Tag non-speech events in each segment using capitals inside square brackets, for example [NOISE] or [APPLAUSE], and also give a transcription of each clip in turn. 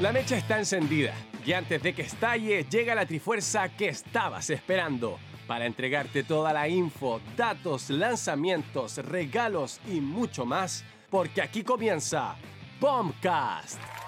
La mecha está encendida y antes de que estalle llega la trifuerza que estabas esperando para entregarte toda la info, datos, lanzamientos, regalos y mucho más, porque aquí comienza Bombcast.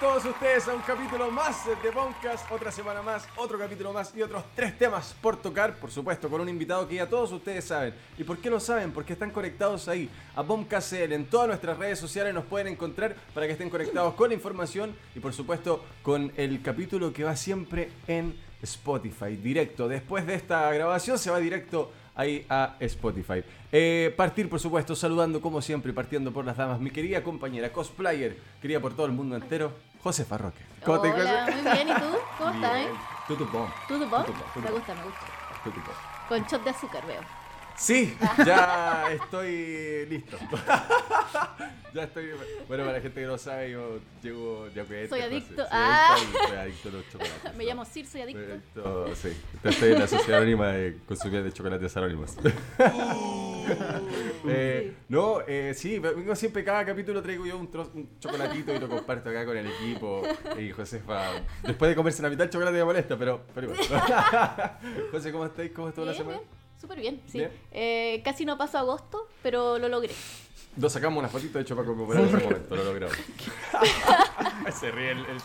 Todos ustedes a un capítulo más de Bombcast, otra semana más, otro capítulo más y otros tres temas por tocar, por supuesto, con un invitado que ya todos ustedes saben. ¿Y por qué lo saben? Porque están conectados ahí a Bombcast en todas nuestras redes sociales nos pueden encontrar para que estén conectados con la información y por supuesto con el capítulo que va siempre en Spotify, directo. Después de esta grabación se va directo ahí a Spotify. Eh, partir, por supuesto, saludando como siempre, partiendo por las damas, mi querida compañera cosplayer, querida por todo el mundo entero, Josefa Roque. ¿Cómo te Hola, muy bien, ¿y tú? ¿Cómo [LAUGHS] estás? Tutu bom. ¿Tutu bom? Me gusta, me gusta. Tutu Con shot de azúcar, veo. Sí, ya estoy listo. [LAUGHS] ya estoy. Bueno, para la gente que no sabe, yo llego de Soy adicto. ah. soy adicto a los chocolates. Me llamo Sir, soy adicto. sí, estoy en la sociedad anónima de consumir de chocolates anónimos. [LAUGHS] eh, no, eh, sí, vengo siempre, cada capítulo traigo yo un, un chocolatito y lo comparto acá con el equipo. Y Josefa, después de comerse la mitad del chocolate me molesta, pero, pero igual. [LAUGHS] José, ¿cómo estáis? ¿Cómo estuvo la semana? Súper bien, sí. Eh, casi no pasó agosto, pero lo logré. Nos sacamos una fotito de hecho para conmemorar [LAUGHS] ese momento, lo logramos. [LAUGHS] Se ríe el, el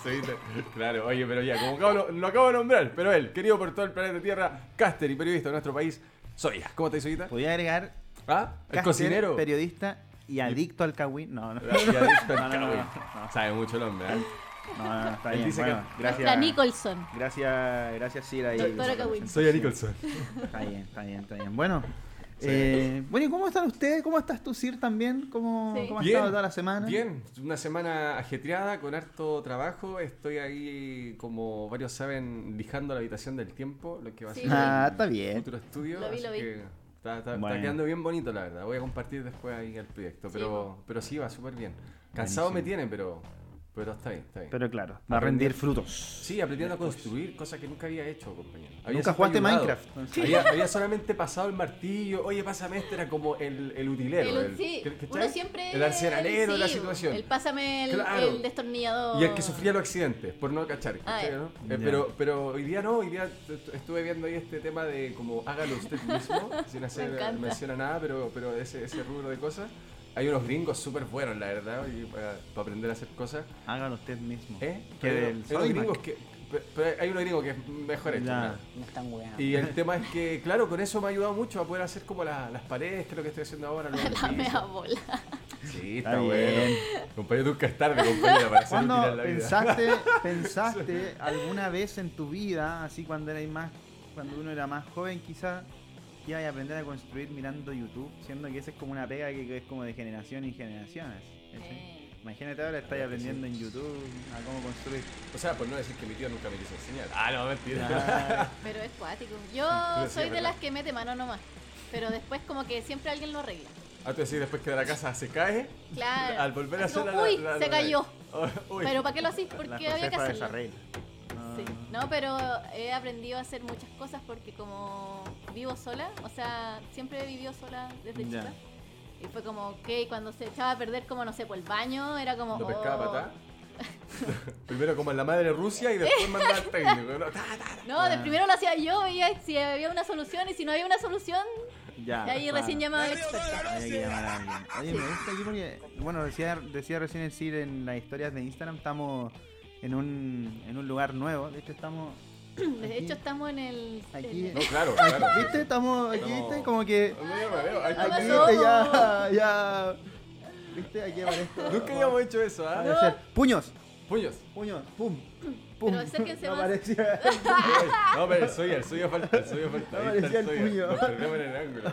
Claro, oye, pero ya, como acabo, lo acabo de nombrar, pero él, querido por todo el planeta Tierra, caster y periodista de nuestro país, Soya. ¿Cómo estás, Soyita? Podía agregar. ¿Ah? ¿El cocinero? Periodista y adicto al kawin. No, no. [LAUGHS] Y adicto al no, no, Sabe mucho el hombre, ¿eh? No, no, está bien. Dice bueno, gracias. La Nicholson. Gracias, gracias Sira. Soy a Nicholson. Está bien, está bien, está bien. Bueno, eh, bueno, ¿y cómo están ustedes? ¿Cómo estás tú, Sir, también? ¿Cómo, ¿cómo has estado toda la semana? Bien, una semana ajetreada, con harto trabajo. Estoy ahí, como varios saben, lijando la habitación del tiempo, lo que va a ser ah, está bien. futuro estudio. Lo vi, lo vi. está, está, quedando bien bonito, la verdad. Voy a compartir después ahí el proyecto. Pero sí, pero sí va súper bien. Cansado me tiene, pero pero está bien, está bien. Pero claro, va a rendir frutos. Sí, aprendiendo a construir, cosas que nunca había hecho, compañero. ¿Nunca jugaste Minecraft? Había, solamente pasado el martillo. Oye, pásame este, era como el, el utilero. El, sí, uno siempre... El arsenalero de la situación. El pásame el, destornillador. Y el que sufría los accidentes, por no cachar. Ah, eh, pero, pero hoy día no, hoy día estuve viendo ahí este tema de como hágalo usted mismo, [LAUGHS] sin hacer mención a nada, pero, pero ese, ese rubro de cosas. Hay unos gringos súper buenos, la verdad, para, aprender a hacer cosas. Háganlo usted mismo. ¿Eh? Que hay, del unos gringos que, pero hay unos gringos que es mejor hecho. No, están weando. Y el tema es que, claro, con eso me ha ayudado mucho a poder hacer como las paredes, que es lo que estoy haciendo ahora. [LAUGHS] la mea bola. Sí, está, bueno. Compañero, nunca es tarde, compañero, para hacer la pensaste, [LAUGHS] pensaste alguna vez en tu vida, así cuando erais más, cuando uno era más joven quizás, que a aprender a construir mirando YouTube, siendo que esa es como una pega que, es como de generación y generaciones. Imagínate ahora estáis aprendiendo en YouTube a cómo construir. O sea, por no decir que mi tío nunca me quiso enseñar. Ah, no, mentira. [LAUGHS] Pero es cuático. Yo soy de las que mete mano nomás. Pero después como que siempre alguien lo arregla. Ah, tú decís después que de la casa se cae. Claro. Al volver a hacer la, Uy, se cayó. Pero ¿para qué lo hacís? Porque había que hacerlo. Sí. No, pero he aprendido a hacer muchas cosas porque como vivo sola, o sea, siempre he vivido sola desde chica. Y fue como, ok, cuando se echaba a perder como, no sé, por el baño, era como... ¿Lo pescaba oh. [LAUGHS] primero como en la madre Rusia y después mandaba al técnico. No, de primero lo hacía yo, veía si había una solución y si no había una solución, ya, y ahí recién llamaba al experto. Hay que llamar a alguien. Oye, me gusta aquí porque, bueno, decía, decía recién el CIR en las historias de Instagram, estamos en un, en un lugar nuevo. De hecho, estamos. [CLEARS THROAT] De hecho, estamos en el. Aquí. No, claro, claro. ¿Viste? Estamos aquí, ¿viste? Como que. Aquí, ya. ya ¿Viste? Aquí aparezco. Nunca habíamos hecho eso, ¿ah? Puños. Puños. Puños. Pum. Pero acérquense [LAUGHS] no más. Parecía... [LAUGHS] no, pero el suyo, el suyo falta, el suyo falta. No parecía el, puño. en el ángulo.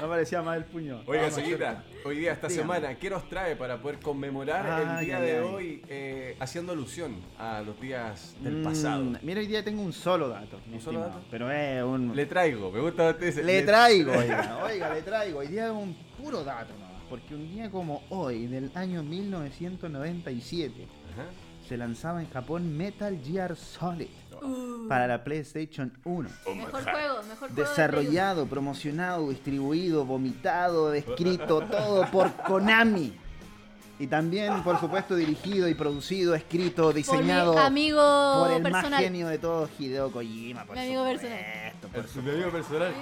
No parecía más el puño. Oiga, señorita, hoy día, esta semana, ¿qué nos trae para poder conmemorar el día de hoy eh, haciendo alusión a los días del mm, pasado? mira, hoy día tengo un solo dato. ¿Un solo dato? Pero es un... Le traigo, me gusta usted Le, le traigo, oiga, [LAUGHS] oiga, le traigo. Hoy día es un puro dato nomás. Porque un día como hoy, del año 1997... Se lanzaba en Japón Metal Gear Solid uh. para la PlayStation 1. mejor juego, mejor Desarrollado, promocionado, distribuido, vomitado, descrito, todo por Konami. Y también, por supuesto, dirigido y producido, escrito, diseñado por, mi amigo por el personal. más genio de todos, Hideo Kojima. Por mi amigo supuesto, personal. por su mi amigo personal.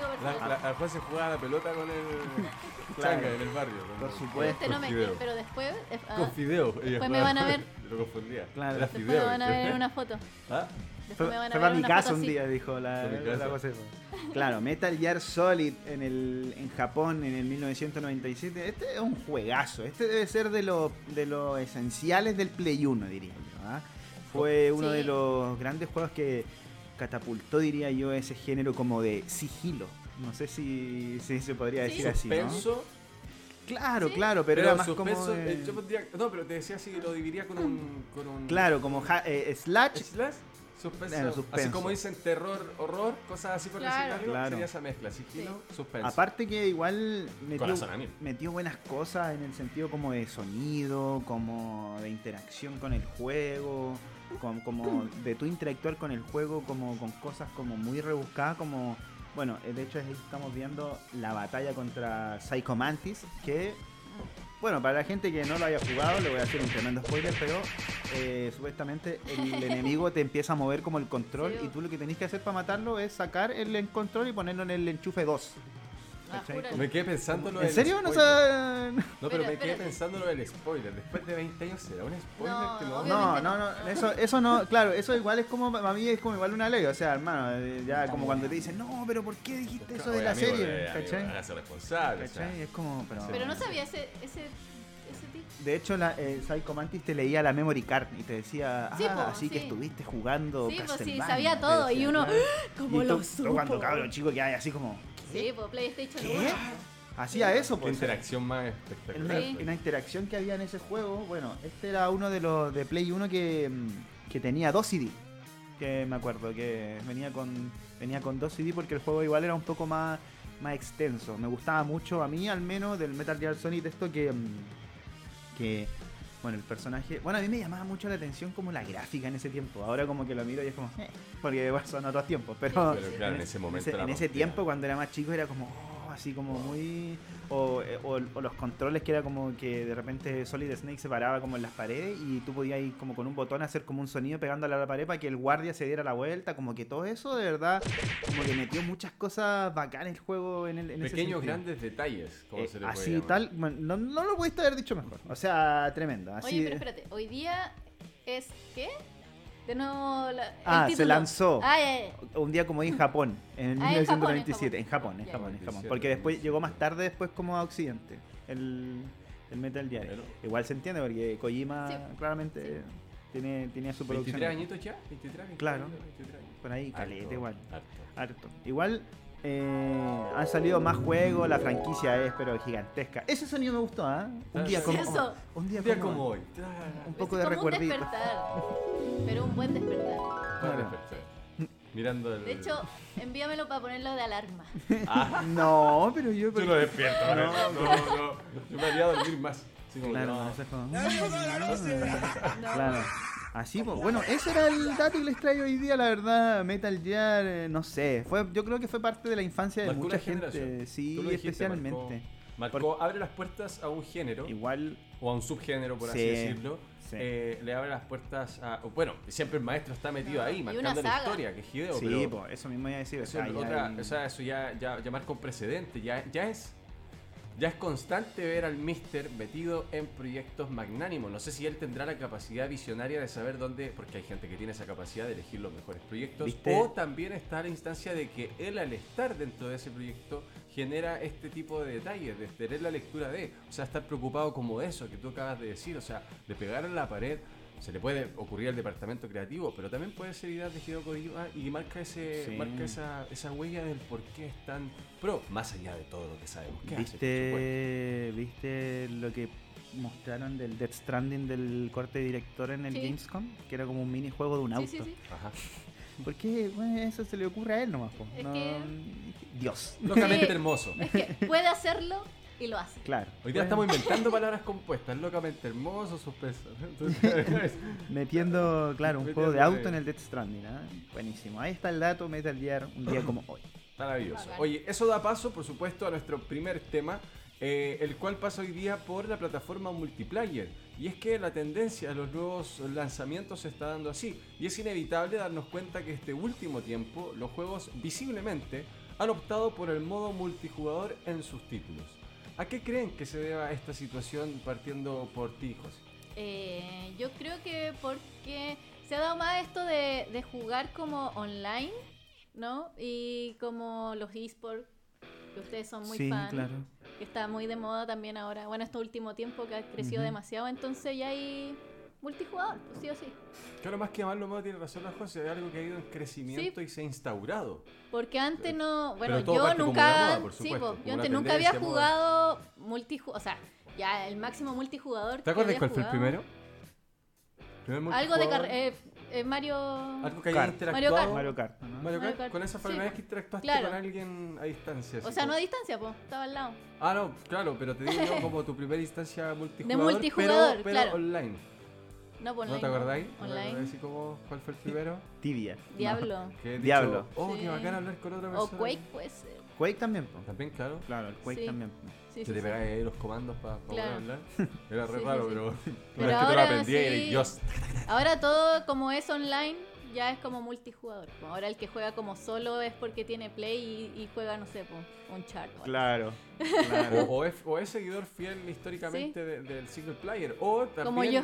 Juan se jugaba la pelota con el [LAUGHS] Claro. changa en el barrio. Por supuesto. Este no me, Fideo. pero después, eh, ah, Con Fideo. Después me van a ver. Lo confundía. Claro. Era después Fideo. me van a ver ¿viste? en una foto. [LAUGHS] ¿Ah? Después Fue, me van a fue ver para en mi una casa foto un así. día, dijo la, Fue mi la casa. cosa esa. Claro, Metal Gear Solid en, el, en Japón en el 1997. Este es un juegazo. Este debe ser de los de los esenciales del Play 1, diría yo. ¿ah? Fue uno Sí. de los grandes juegos que catapultó, diría yo, ese género como de sigilo. No sé si, si se podría Sí. decir así, ¿no? Claro, Sí. claro, pero, era más suspenso, como... de- eh, yo pondría- no, pero te decía así, lo dividiría con un... Con un Claro, como ja- eh, Slash ¿Slash? Suspenso. Bueno, Así como dicen terror, horror, cosas así por Claro. decir Claro. sería esa mezcla, sigilo, suspenso. Aparte que igual metió, buenas cosas en el sentido como de sonido, como de interacción con el juego, com- como de tu interactuar con el juego como con cosas como muy rebuscadas, como bueno, eh, de hecho estamos viendo la batalla contra Psycho Mantis, que bueno, para la gente que no lo haya jugado, le voy a hacer un tremendo spoiler, pero eh, supuestamente el [LAUGHS] enemigo te empieza a mover como el control Sí. y tú lo que tenés que hacer para matarlo es sacar el control y ponerlo en el enchufe 2. Ah. Me quedé pensando lo ¿En del serio? No spoiler. sé. No, pero me quedé espérate. pensando lo del spoiler. Después de 20 años será un spoiler No, que no. No, no, no. no, eso, eso no, claro, eso igual es como, a mí es como igual una ley, o sea, hermano, eh, ya como cuando te dicen, no, pero ¿por qué dijiste eso de la amigo, serie? eh, amigo, ¿Cachai? hágase responsable. o sea. ¿Cachai? Es como, pero... Pero no sabía ese, ese. De hecho, la, eh, Psycho Mantis te leía la memory card y te decía, ah, Sí, po, así que estuviste jugando Sí, pues sí, Castlevania", sabía todo, y uno. [GASPS] ¿cómo Y lo tú- tú supo? cuando cabrón chico que hay así como, Sí, pues PlayStation ¿qué? 1. Hacía eso, Qué pues. interacción más En espectacular. una, Sí. en una interacción que había en ese juego, bueno, este era uno de los de Play 1 que, mm, que tenía dos CD. Que me acuerdo, que venía con venía con dos CD porque el juego igual era un poco más, más extenso. Me gustaba mucho, a mí al menos, del Metal Gear Solid esto que, mm, que bueno, el personaje, bueno, a mí me llamaba mucho la atención como la gráfica en ese tiempo. Ahora como que lo miro y es como, eh, porque bueno, son otros tiempos, pero, Pero claro, en ese momento en ese, en tiempo cuando era más chico era como oh, así como muy o, eh, o- o los controles que era como que de repente Solid Snake se paraba como en las paredes y tú podías ir como con un botón hacer como un sonido pegándole a la pared para que el guardia se diera la vuelta como que todo eso de verdad como que metió muchas cosas bacanas el juego en el en Pequeños, grandes detalles, como Eh, se le puede así llamar. tal bueno, no, no lo pudiste haber dicho mejor o sea tremendo así Oye, pero espérate, hoy día es, ¿qué? De nuevo, la, el Ah, se lanzó. Ah, un día como en Japón, en Ah, en Japón, 1997, en en Japón, en. Japón, en Japón, 97, porque después 97. llegó más tarde después como a Occidente, el, el Metal Gear. Bueno. Igual se entiende porque Kojima Sí. claramente tiene, tenía su producción. 23 añitos ya, 23, 23 Claro. 23 años. Por ahí, caleta igual, harto. harto. Igual eh, han salido más juegos, la franquicia es pero gigantesca. Ese sonido me gustó, ¿ah? Un día como eso. un día Un día como, como hoy. un Es poco de como recuerdito. un despertar. Pero un buen despertar. Claro. despertar. Mirando el. De hecho, envíamelo para ponerlo de alarma. Ah, [LAUGHS] No, pero yo yo lo despierto. No, No, no, no. Yo me haría dormir más. Claro, no. eso es como- Claro. Así, pues, bueno, ese era el dato que les traigo hoy día, la verdad, Metal Gear, eh, no sé, fue, yo creo que fue parte de la infancia de Marcó mucha gente, sí, dijiste, especialmente. Marcó, marcó- abre las puertas a un género Igual, o a un subgénero, por así Sí, decirlo. sí. Eh, le abre las puertas a. Bueno, siempre el maestro está metido ahí, marcando la historia, que es Hideo. sí, pero pues, eso mismo iba a decir, o eso, sea, es ya otra- hay- o sea, eso ya, ya, ya marca un precedente. Ya, ya es. Ya es constante ver al Mister metido en proyectos magnánimos. No sé si él tendrá la capacidad visionaria de saber dónde, porque hay gente que tiene esa capacidad de elegir los mejores proyectos. ¿Viste? O también está la instancia de que él al estar dentro de ese proyecto genera este tipo de detalles, de tener la lectura de, o sea, estar preocupado como eso que tú acabas de decir, o sea, de pegar en la pared. Se le puede ocurrir al departamento creativo, pero también puede ser idea de Hideo Kojima y marca ese Sí. marca esa, esa huella del por qué es tan pro, más allá de todo lo que sabemos hace, supuesto. ¿Viste, ¿Viste lo que mostraron del Death Stranding del corte de director en el Sí. Gamescom? Que era como un minijuego de un auto. Sí, sí, sí. Ajá. [LAUGHS] ¿Por qué bueno, eso se le ocurre a él nomás? po? Es No- que- Dios. Locamente Sí. hermoso. Es que puede hacerlo y lo hace. Claro. Hoy día Bueno. estamos inventando [LAUGHS] palabras compuestas, locamente hermoso, suspenso. [LAUGHS] Entonces, [LAUGHS] Metiendo, claro, un Metiendo juego de ahí. auto en el Death Stranding. ¿ah? Buenísimo. Ahí está el dato Metal Gear un día como hoy. Maravilloso. Oye, eso da paso, por supuesto, a nuestro primer tema, eh, el cual pasa hoy día por la plataforma multiplayer. Y es que la tendencia a los nuevos lanzamientos se está dando así. Y es inevitable darnos cuenta que este último tiempo los juegos visiblemente han optado por el modo multijugador en sus títulos. ¿A qué creen que se deba esta situación partiendo por ti, José? Eh, yo creo que porque se ha dado más esto de, jugar como online, ¿no? Y como los esports, que ustedes son muy sí, fan, claro. que está muy de moda también ahora. Bueno, este último tiempo que ha crecido demasiado, entonces ya hay multijugador, pues sí o sí. Claro, más que llamarlo modo, tiene razón la José, es algo que ha ido en crecimiento y se ha instaurado. Porque antes no, bueno, yo nunca, sí, yo antes nunca había jugado multijugador, o sea, ya el máximo multijugador. ¿Te acuerdas cuál fue el primero? Algo de eh, eh, Mario. Algo que haya interactuado. Mario Kart. Mario Kart. Con esa forma que interactuaste con alguien a distancia. O sea, no a distancia, pues, estaba al lado. Ah, no, claro, pero te digo como tu primera instancia [LAUGHS] multijugador. De multijugador, pero, claro. online. No, por ¿No te acordáis? Online. ¿No cómo, ¿Cuál fue el primero? Tibia. Diablo. Diablo. Oh, qué bacán hablar con otra persona. O Quake, puede ser. Quake también, También, claro. Claro, el Quake también. Sí, sí, te pegáis ahí los comandos para poder hablar. [LAUGHS] Era re raro, pero, pero ahora, que tú lo aprendí y Ahora todo como es online ya es como multijugador. Ahora el que juega como solo es porque tiene play y, juega, no sé, un chart. Claro. [LAUGHS] O, es, seguidor fiel históricamente del single player. O también como yo.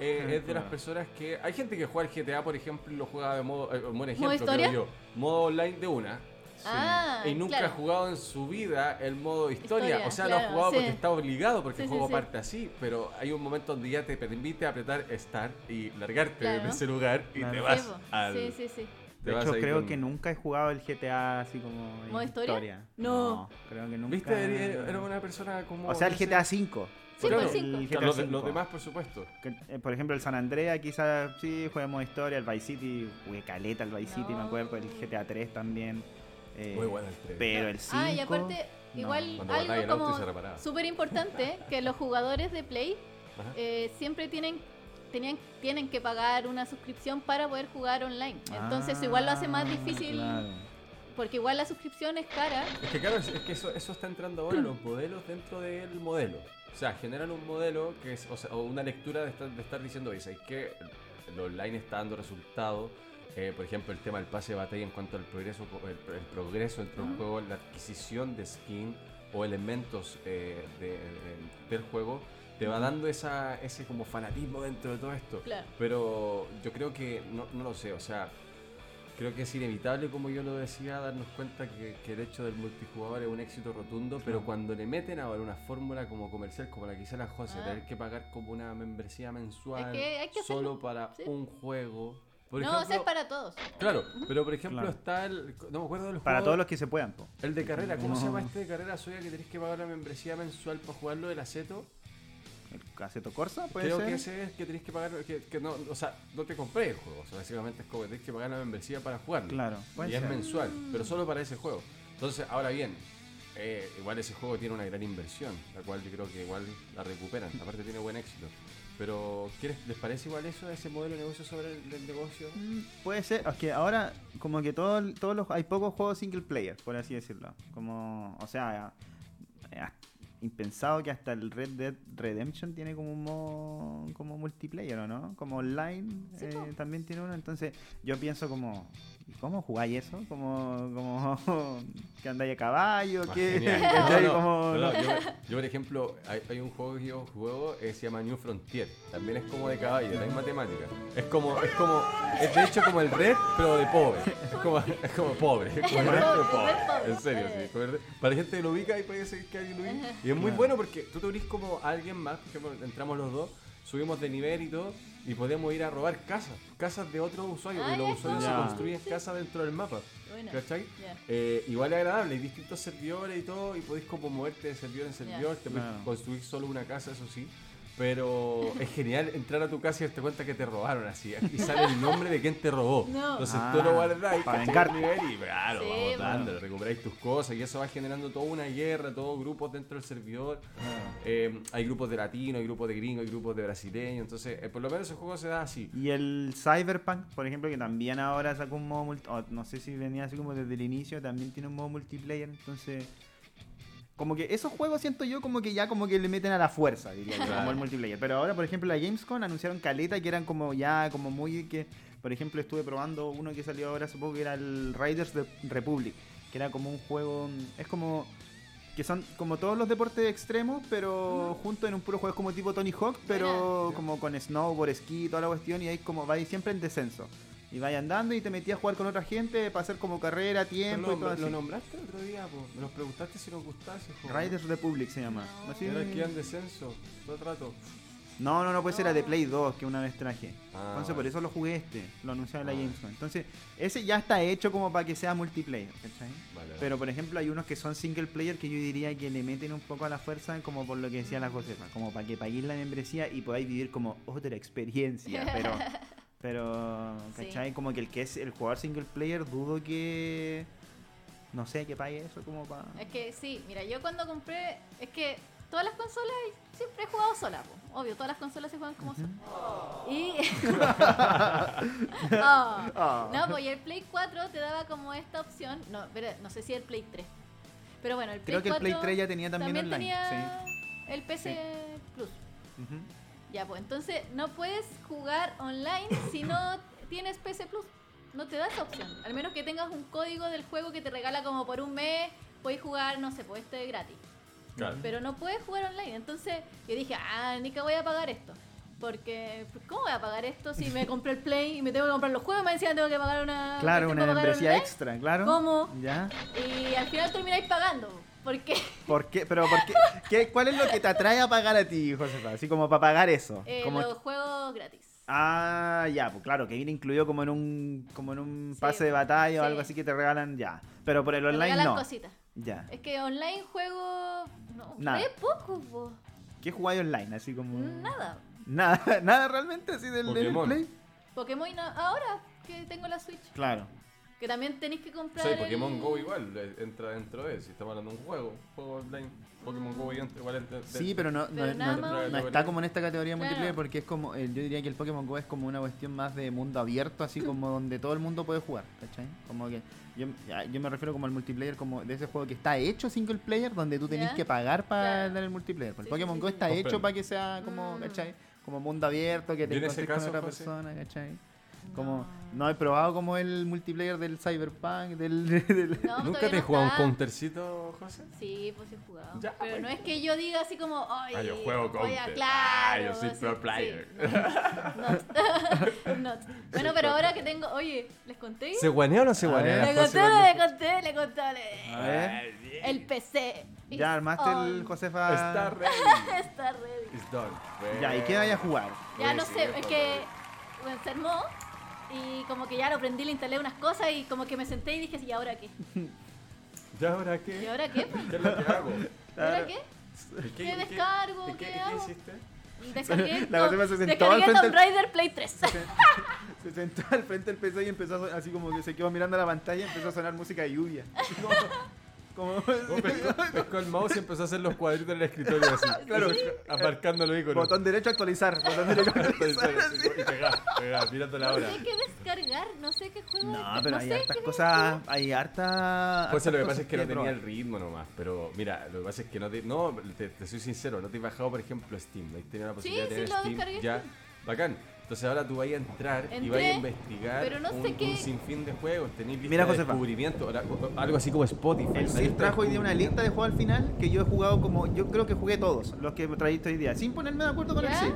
Eh, es de las personas que. Hay gente que juega el GTA, por ejemplo, y lo juega de modo. Eh, buen ejemplo, ¿Modo historia? yo. Modo online de una Ah, y nunca ha jugado en su vida el modo historia. o sea, lo ha jugado porque está obligado, porque el juego parte así. Pero hay un momento donde ya te permite apretar Start y largarte de ese lugar y te vas al. Sí, sí, sí. De hecho, creo que nunca he jugado el GTA así como. ¿Modo historia? No. creo que nunca. ¿Viste? Era una persona como. O sea, el GTA V. Sí, claro, el GTA los, los, demás, por supuesto. Eh, por ejemplo, el San Andrea quizás sí juega modo historia, el Vice City, jugué caleta el Vice City, me acuerdo, el GTA 3 también. Eh, Muy bueno el 3. Pero el 5... Ah, y aparte, igual algo como súper importante, [LAUGHS] que los jugadores de Play eh, siempre tienen tenían, tienen que pagar una suscripción para poder jugar online. Entonces ah, igual lo hace más difícil. Porque igual la suscripción es cara. Es que claro, es que eso, eso está entrando ahora, los modelos dentro del modelo. O sea, generan un modelo que es, o, sea, una lectura de estar, de estar diciendo, dice, que el online está dando resultados eh, por ejemplo, el tema del pase de batalla en cuanto al progreso, el, progreso dentro del juego, la adquisición de skin o elementos eh, del juego, te va dando esa, ese como fanatismo dentro de todo esto. Pero yo creo que, no, no, lo sé, o sea, creo que es inevitable, como yo lo decía, darnos cuenta que, el hecho del multijugador es un éxito rotundo, pero cuando le meten ahora una fórmula como comercial, como la que hizo la José, ah. tener que pagar como una membresía mensual solo para un juego no, ejemplo, es para todos. Claro, pero por ejemplo está el. No me acuerdo de los Para todos los que se puedan. El de carrera, ¿cómo se llama este de carrera suya que tenés que pagar la membresía mensual para jugarlo del aceto? ¿El aceto Corsa? ¿Puede Creo que ese es que tenés que pagar. Que, no, o sea, no te compré el juego. O sea, básicamente es como que tenés que pagar la membresía para jugarlo. Claro, Y es mensual, pero solo para ese juego. Entonces, ahora bien, eh, igual ese juego tiene una gran inversión, la cual yo creo que igual la recuperan. Aparte, tiene buen éxito. Pero, ¿les parece igual eso, ese modelo de negocio sobre el, negocio? Mm, puede ser, es que ahora como que todo, todos los, hay pocos juegos single player, por así decirlo. Como, o sea, impensado que hasta el Red Dead Redemption tiene como un modo como multiplayer, ¿o no? Como online eh, también tiene uno. Entonces yo pienso como, ¿cómo jugáis eso? Como, como [LAUGHS] que andáis a caballo, que yo, por ejemplo, hay, un juego que yo juego eh, se llama New Frontier. También es como de caballo, también matemática. Es como, es como, es de hecho como el Red, pero de pobre. Es como, es como pobre. Es como el Red, pero pobre. En serio, sí. Para la gente que lo ubica y puede ser que alguien lo ubica. Y es muy bueno porque tú te unís como alguien más, por ejemplo, entramos los dos, subimos de nivel y todo y podemos ir a robar casas, casas de otros usuarios, y los usuarios se construyen casas dentro del mapa. ¿Cachai? Eh, igual es agradable, hay distintos servidores y todo, y podéis como moverte de servidor en servidor, te puedes construir solo una casa, eso sí. Pero [LAUGHS] es genial entrar a tu casa y darte cuenta que te robaron así. Y sale el nombre de quien te robó. Entonces tú lo ah, guardas para el nivel y claro, sí, vamos recuperáis tus cosas y eso va generando toda una guerra, todos grupos dentro del servidor. Ah. Eh, hay grupos de latinos, hay grupos de gringos, hay grupos de brasileños. Entonces, eh, por lo menos ese juego se da así. Y el Cyberpunk, por ejemplo, que también ahora sacó un modo multiplayer, no sé si venía así como desde el inicio, también tiene un modo multiplayer. Entonces como que esos juegos siento yo como que ya como que le meten a la fuerza, diría yo, como el multiplayer. Pero ahora, por ejemplo, la Gamescom anunciaron caleta que eran como ya como muy que por ejemplo, estuve probando uno que salió ahora hace poco que era el Riders Republic, que era como un juego es como que son como todos los deportes extremos, pero juntos en un puro juego, es como tipo Tony Hawk, pero como con snowboard, esquí, toda la cuestión, y ahí como vais siempre en descenso. Y vais andando y te metías a jugar con otra gente para hacer como carrera, tiempo lo, y todo así. ¿Lo nombraste el otro día? Me nos preguntaste si nos gustase. Riders Republic se llama. No. ¿Así? Era que en descenso, todo trato. No, no, no, pues era de Play 2 que una vez traje. Ah, Entonces por eso lo jugué este, lo anunciaba en la ah. Gamescom. Entonces, ese ya está hecho como para que sea multiplayer, ¿cachai? Pero por ejemplo hay unos que son single player que yo diría que le meten un poco a la fuerza, como por lo que decía la Josefa, como para que paguéis la membresía y podáis vivir como otra experiencia. Pero, [LAUGHS] pero, ¿cachai? Como que el que es el jugador single player, dudo que. No sé, que pague eso como para. Es que sí, mira, yo cuando compré. Es que todas las consolas siempre he jugado sola, obvio, todas las consolas se juegan como sola. Y. [LAUGHS] [LAUGHS] Oh. No, pues el Play 4 te daba como esta opción. No, no sé si el Play 3. Pero bueno, el Play Creo que el Play 3 ya tenía también, también online. Tenía el PC Plus. Ya, pues entonces no puedes jugar online si no [LAUGHS] tienes PC Plus. No te da esa opción. Al menos que tengas un código del juego que te regala como por un mes, puedes jugar, no sé, pues este gratis. Pero no puedes jugar online. Entonces yo dije, ah, ni que voy a pagar esto. Porque, ¿cómo voy a pagar esto si me compré el Play y me tengo que comprar los juegos? Me encima tengo que pagar una. Claro, una membresía extra, claro. ¿Cómo? Ya. Y al final termináis pagando. ¿Por qué? ¿Por qué? Pero ¿por qué? ¿Cuál es lo que te atrae a pagar a ti, Josefa? Así como para pagar eso. Eh, como... Los juegos gratis. Ah, ya, pues claro, que viene incluido como en un como en un pase de batalla o algo así que te regalan ya. Pero por el online regalan no. cositas. Ya. Es que online juego no, Nada. es poco, po. ¿Qué jugáis online? Así como. Nada. Nada, [LAUGHS] nada realmente así del, del Play. Pokémon ahora que tengo la Switch. Claro. Que también tenéis que comprar. Sí, Pokémon Go igual entra dentro de. Si estamos hablando de un juego, juego online. Pokémon Go igual entra. Sí, pero no, no, no, está como en esta categoría multiplayer porque es como. yo diría que el Pokémon Go es como una cuestión más de mundo abierto, así como [LAUGHS] donde todo el mundo puede jugar, ¿cachai? Como que. Yo, yo me refiero como al multiplayer, como de ese juego que está hecho single player, donde tú tenés que pagar para dar el multiplayer. el Pokémon Go está hecho para que sea como, mm. ¿cachai? Como mundo abierto, que te encuentres con otra persona, ¿cachai? Como, no he probado como el multiplayer del Cyberpunk, del... [LAUGHS] ¿Nunca te he jugado un countercito, José? Sí, pues he jugado. pero no es que yo diga así como, ay, ah, yo juego counter. claro, yo soy pro player. [LAUGHS] Bueno, pero ahora que tengo, oye, ¿les conté? ¿Se guanea o no se guanea? Le conté, le conté, le conté. A ver. El PC. Ya armaste el Josefa. Está ready. [LAUGHS] Está ready. It's done. Ya, ¿y qué vaya a jugar? Ya no sé, es que enfermó y como que ya lo prendí, le instalé unas cosas y como que me senté y dije, ¿y ahora qué? [LAUGHS] ¿Y ahora qué? ¿Y ahora qué? [LAUGHS] ¿Qué es lo que hago? ¿Y ahora qué? ¿Qué, ¿Qué descargo? ¿Qué, ¿Qué, ¿qué hiciste? Descargué, [LAUGHS] la no, se sentó al frente Tomb Raider Play 3. Se, se, sentó al frente del PC y empezó a, así como que se quedó mirando la pantalla y empezó a sonar música de lluvia. Como... Pescó, el mouse y empezó a hacer los cuadritos en el escritorio así. [LAUGHS] Claro, aparcando los iconos. Botón derecho actualizar. Botón derecho actualizar. y pegar, pegar, mirando la hora. No sé qué descargar, no sé qué juego. No, pero hay hartas cosas. Hay harta. Pues lo que pasa es que no tenía el ritmo nomás. Pero mira, lo que pasa es que no te. No, te, soy sincero, no te he bajado, por ejemplo, Steam. Ahí tenía la posibilidad sí, de tener sí, Steam. Ya, bacán. Entonces ahora tú vas a entrar y vas a investigar pero no un, sé qué... un, sinfín de juegos, tenéis lista Mira, de descubrimiento, algo así como Spotify. El CIR trajo hoy día una lista de juegos al final que yo he jugado como, yo creo que jugué todos los que trajiste hoy día, sin ponerme de acuerdo con el CIR.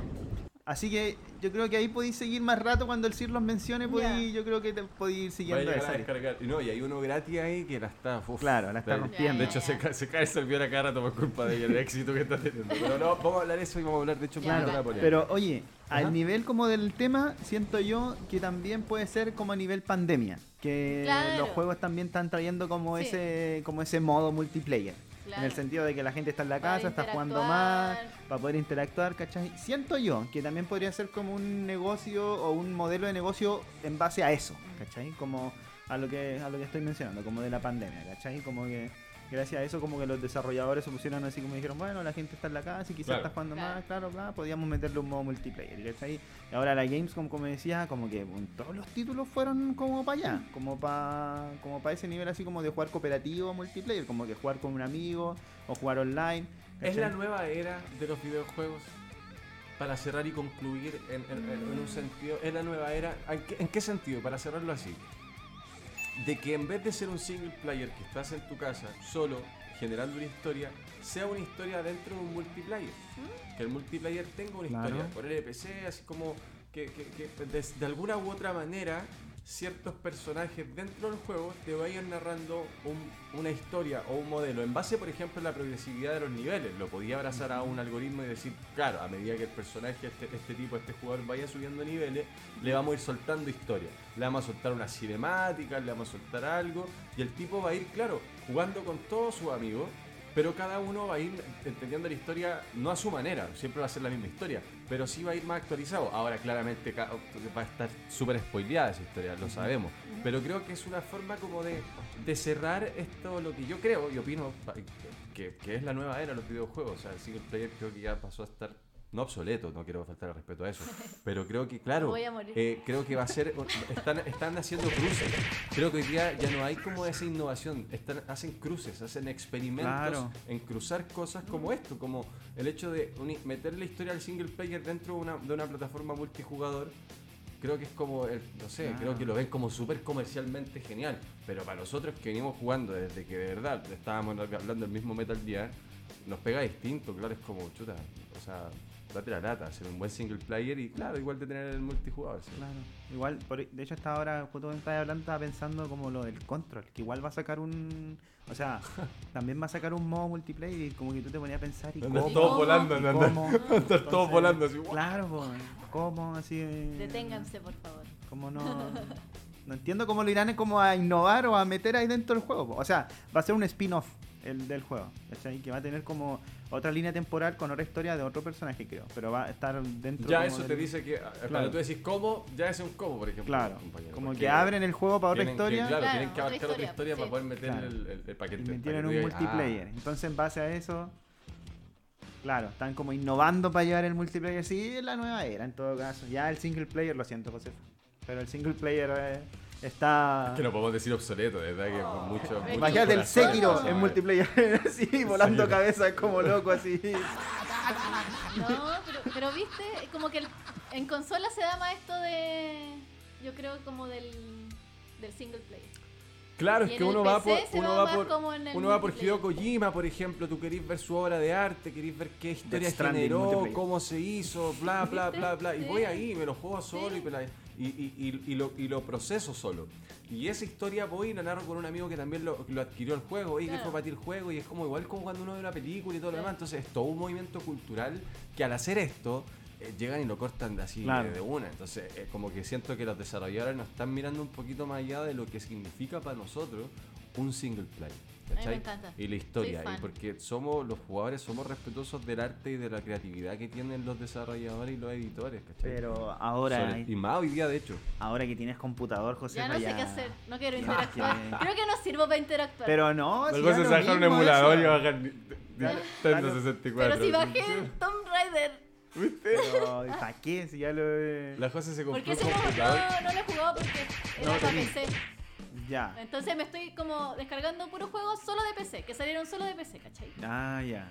Así que yo creo que ahí podéis seguir más rato cuando el CIR los mencione, podéis, yo creo que te podéis ir siguiendo esa. Y no, y hay uno gratis ahí que la está. claro, la está rompiendo. De hecho, se, cae, se cae el servidor a cada rato por culpa de ella, el éxito que está teniendo. Pero no, vamos a hablar de eso y vamos a hablar, de hecho, claro. Pero oye, al nivel como del tema, siento yo que también puede ser como a nivel pandemia. Que los juegos también están trayendo como ese como ese modo multiplayer. En el sentido de que la gente está en la casa, está jugando más, para poder interactuar, ¿cachai? Siento yo que también podría ser como un negocio o un modelo de negocio en base a eso, ¿cachai? Como a lo que a lo que estoy mencionando, como de la pandemia, ¿cachai? Como que gracias a eso como que los desarrolladores se pusieron así como dijeron, bueno, la gente está en la casa y quizás está jugando más, claro, claro, podíamos meterle un modo multiplayer, ¿cachai? Y ahora la Gamescom, como decía, como que todos los títulos fueron como para allá, como para como para ese nivel así como de jugar cooperativo multiplayer, como que jugar con un amigo o jugar online. ¿Es la nueva era de los videojuegos? Para cerrar y concluir en, un sentido, ¿es la nueva era? ¿En qué sentido? Para cerrarlo así de que en vez de ser un single player que estás en tu casa solo generando una historia, sea una historia dentro de un multiplayer. Que el multiplayer tenga una historia por el PC, así como que, de, alguna u otra manera ciertos personajes dentro del juego te vayan narrando una historia o un modelo. En base, por ejemplo, a la progresividad de los niveles. Lo podía abrazar a un algoritmo y decir, claro, a medida que el personaje, este, este tipo, este jugador vaya subiendo niveles, le vamos a ir soltando historia. Le vamos a soltar una cinemática, le vamos a soltar algo. Y el tipo va a ir, claro, jugando con todos sus amigos pero cada uno va a ir entendiendo la historia no a su manera, siempre va a ser la misma historia, pero sí va a ir más actualizado. Ahora claramente va a estar súper spoileada esa historia, lo sabemos, pero creo que es una forma como de, de cerrar esto, lo que yo creo y opino que, que, es la nueva era de los videojuegos, o sea, el single player creo que ya pasó a estar no obsoleto, no quiero faltar el respeto a eso, [LAUGHS] pero creo que, claro, eh, creo que va a ser, están, están haciendo cruces. Creo que hoy día ya no hay como esa innovación, están, hacen cruces, hacen experimentos en cruzar cosas como esto, como el hecho de meter la historia al single player dentro de una, de una plataforma multijugador. Creo que es como, no sé, creo que lo ven como súper comercialmente genial. Pero para nosotros que venimos jugando desde que de verdad estábamos hablando del mismo Metal Gear, nos pega distinto, claro, es como chuta. O sea, date la lata, hacer un buen single player y claro, igual de tener el multijugador. Claro, igual, de hecho hasta ahora, justo estaba hablando, estaba pensando como lo del control, que igual va a sacar un, o sea, [LAUGHS] también va a sacar un modo multiplayer y como que tú te ponías a pensar y cómo, todos volando, no cómo, [LAUGHS] todos volando así. Claro, pues, cómo así. Deténganse, por favor. Cómo no. [LAUGHS] No entiendo cómo lo irán como a innovar o a meter ahí dentro del juego. O sea, va a ser un spin-off el del juego. ¿cachai? Que va a tener como otra línea temporal con otra historia de otro personaje, creo. Pero va a estar dentro Ya eso te dice que claro. cuando tú decís cómo, ya es un cómo, por ejemplo. Claro. Como que abren el juego para otra historia. claro, tienen que abarcar otra historia, para poder meter el, el, paquete. Y metieron un multiplayer. Ah". Entonces, en base a eso. Claro, están como innovando para llevar el multiplayer. Sí, es la nueva era en todo caso. Ya el single player, lo siento, José. Pero el single player es Está. Es que no podemos decir obsoleto, verdad que mucho. Imagínate el Sekiro en multiplayer, [LAUGHS] así, volando cabezas como loco, así. [LAUGHS] No, pero, pero viste, como que en consola se da más esto de. Yo creo como del, del single player. Claro, es que uno va, por, uno va por, uno va por Hideo Kojima, por ejemplo, tú querís ver su obra de arte, querís ver qué historia generó, cómo se hizo, bla, bla, bla, bla, y voy ahí, me lo juego solo y, y, y, lo, y lo proceso solo. Y esa historia voy y la narro con un amigo que también lo, lo adquirió el juego, y que fue para ti el juego, y es como igual como cuando uno ve una película y todo lo demás. Entonces es todo un movimiento cultural que al hacer esto eh, llegan y lo cortan de así de una. Entonces, es como que siento que los desarrolladores nos están mirando un poquito más allá de lo que significa para nosotros un single player. Y la historia, y porque somos los jugadores somos respetuosos del arte y de la creatividad que tienen los desarrolladores y los editores, Pero ahora y más hoy día de hecho. Ahora que tienes computador, José, ya no sé qué hacer, no quiero interactuar. Creo que no sirvo para interactuar. Pero no, si Luego se saca un emulador y bajar Nintendo 64. Pero si bajé Tomb Raider ¿Viste? ¿para qué? Si ya lo. La José se compró. Porque ese no, no lo he jugado porque era no, para PC. Ya. Entonces me estoy como descargando puros juegos solo de PC, que salieron solo de PC, ¿cachai? Ah, ya.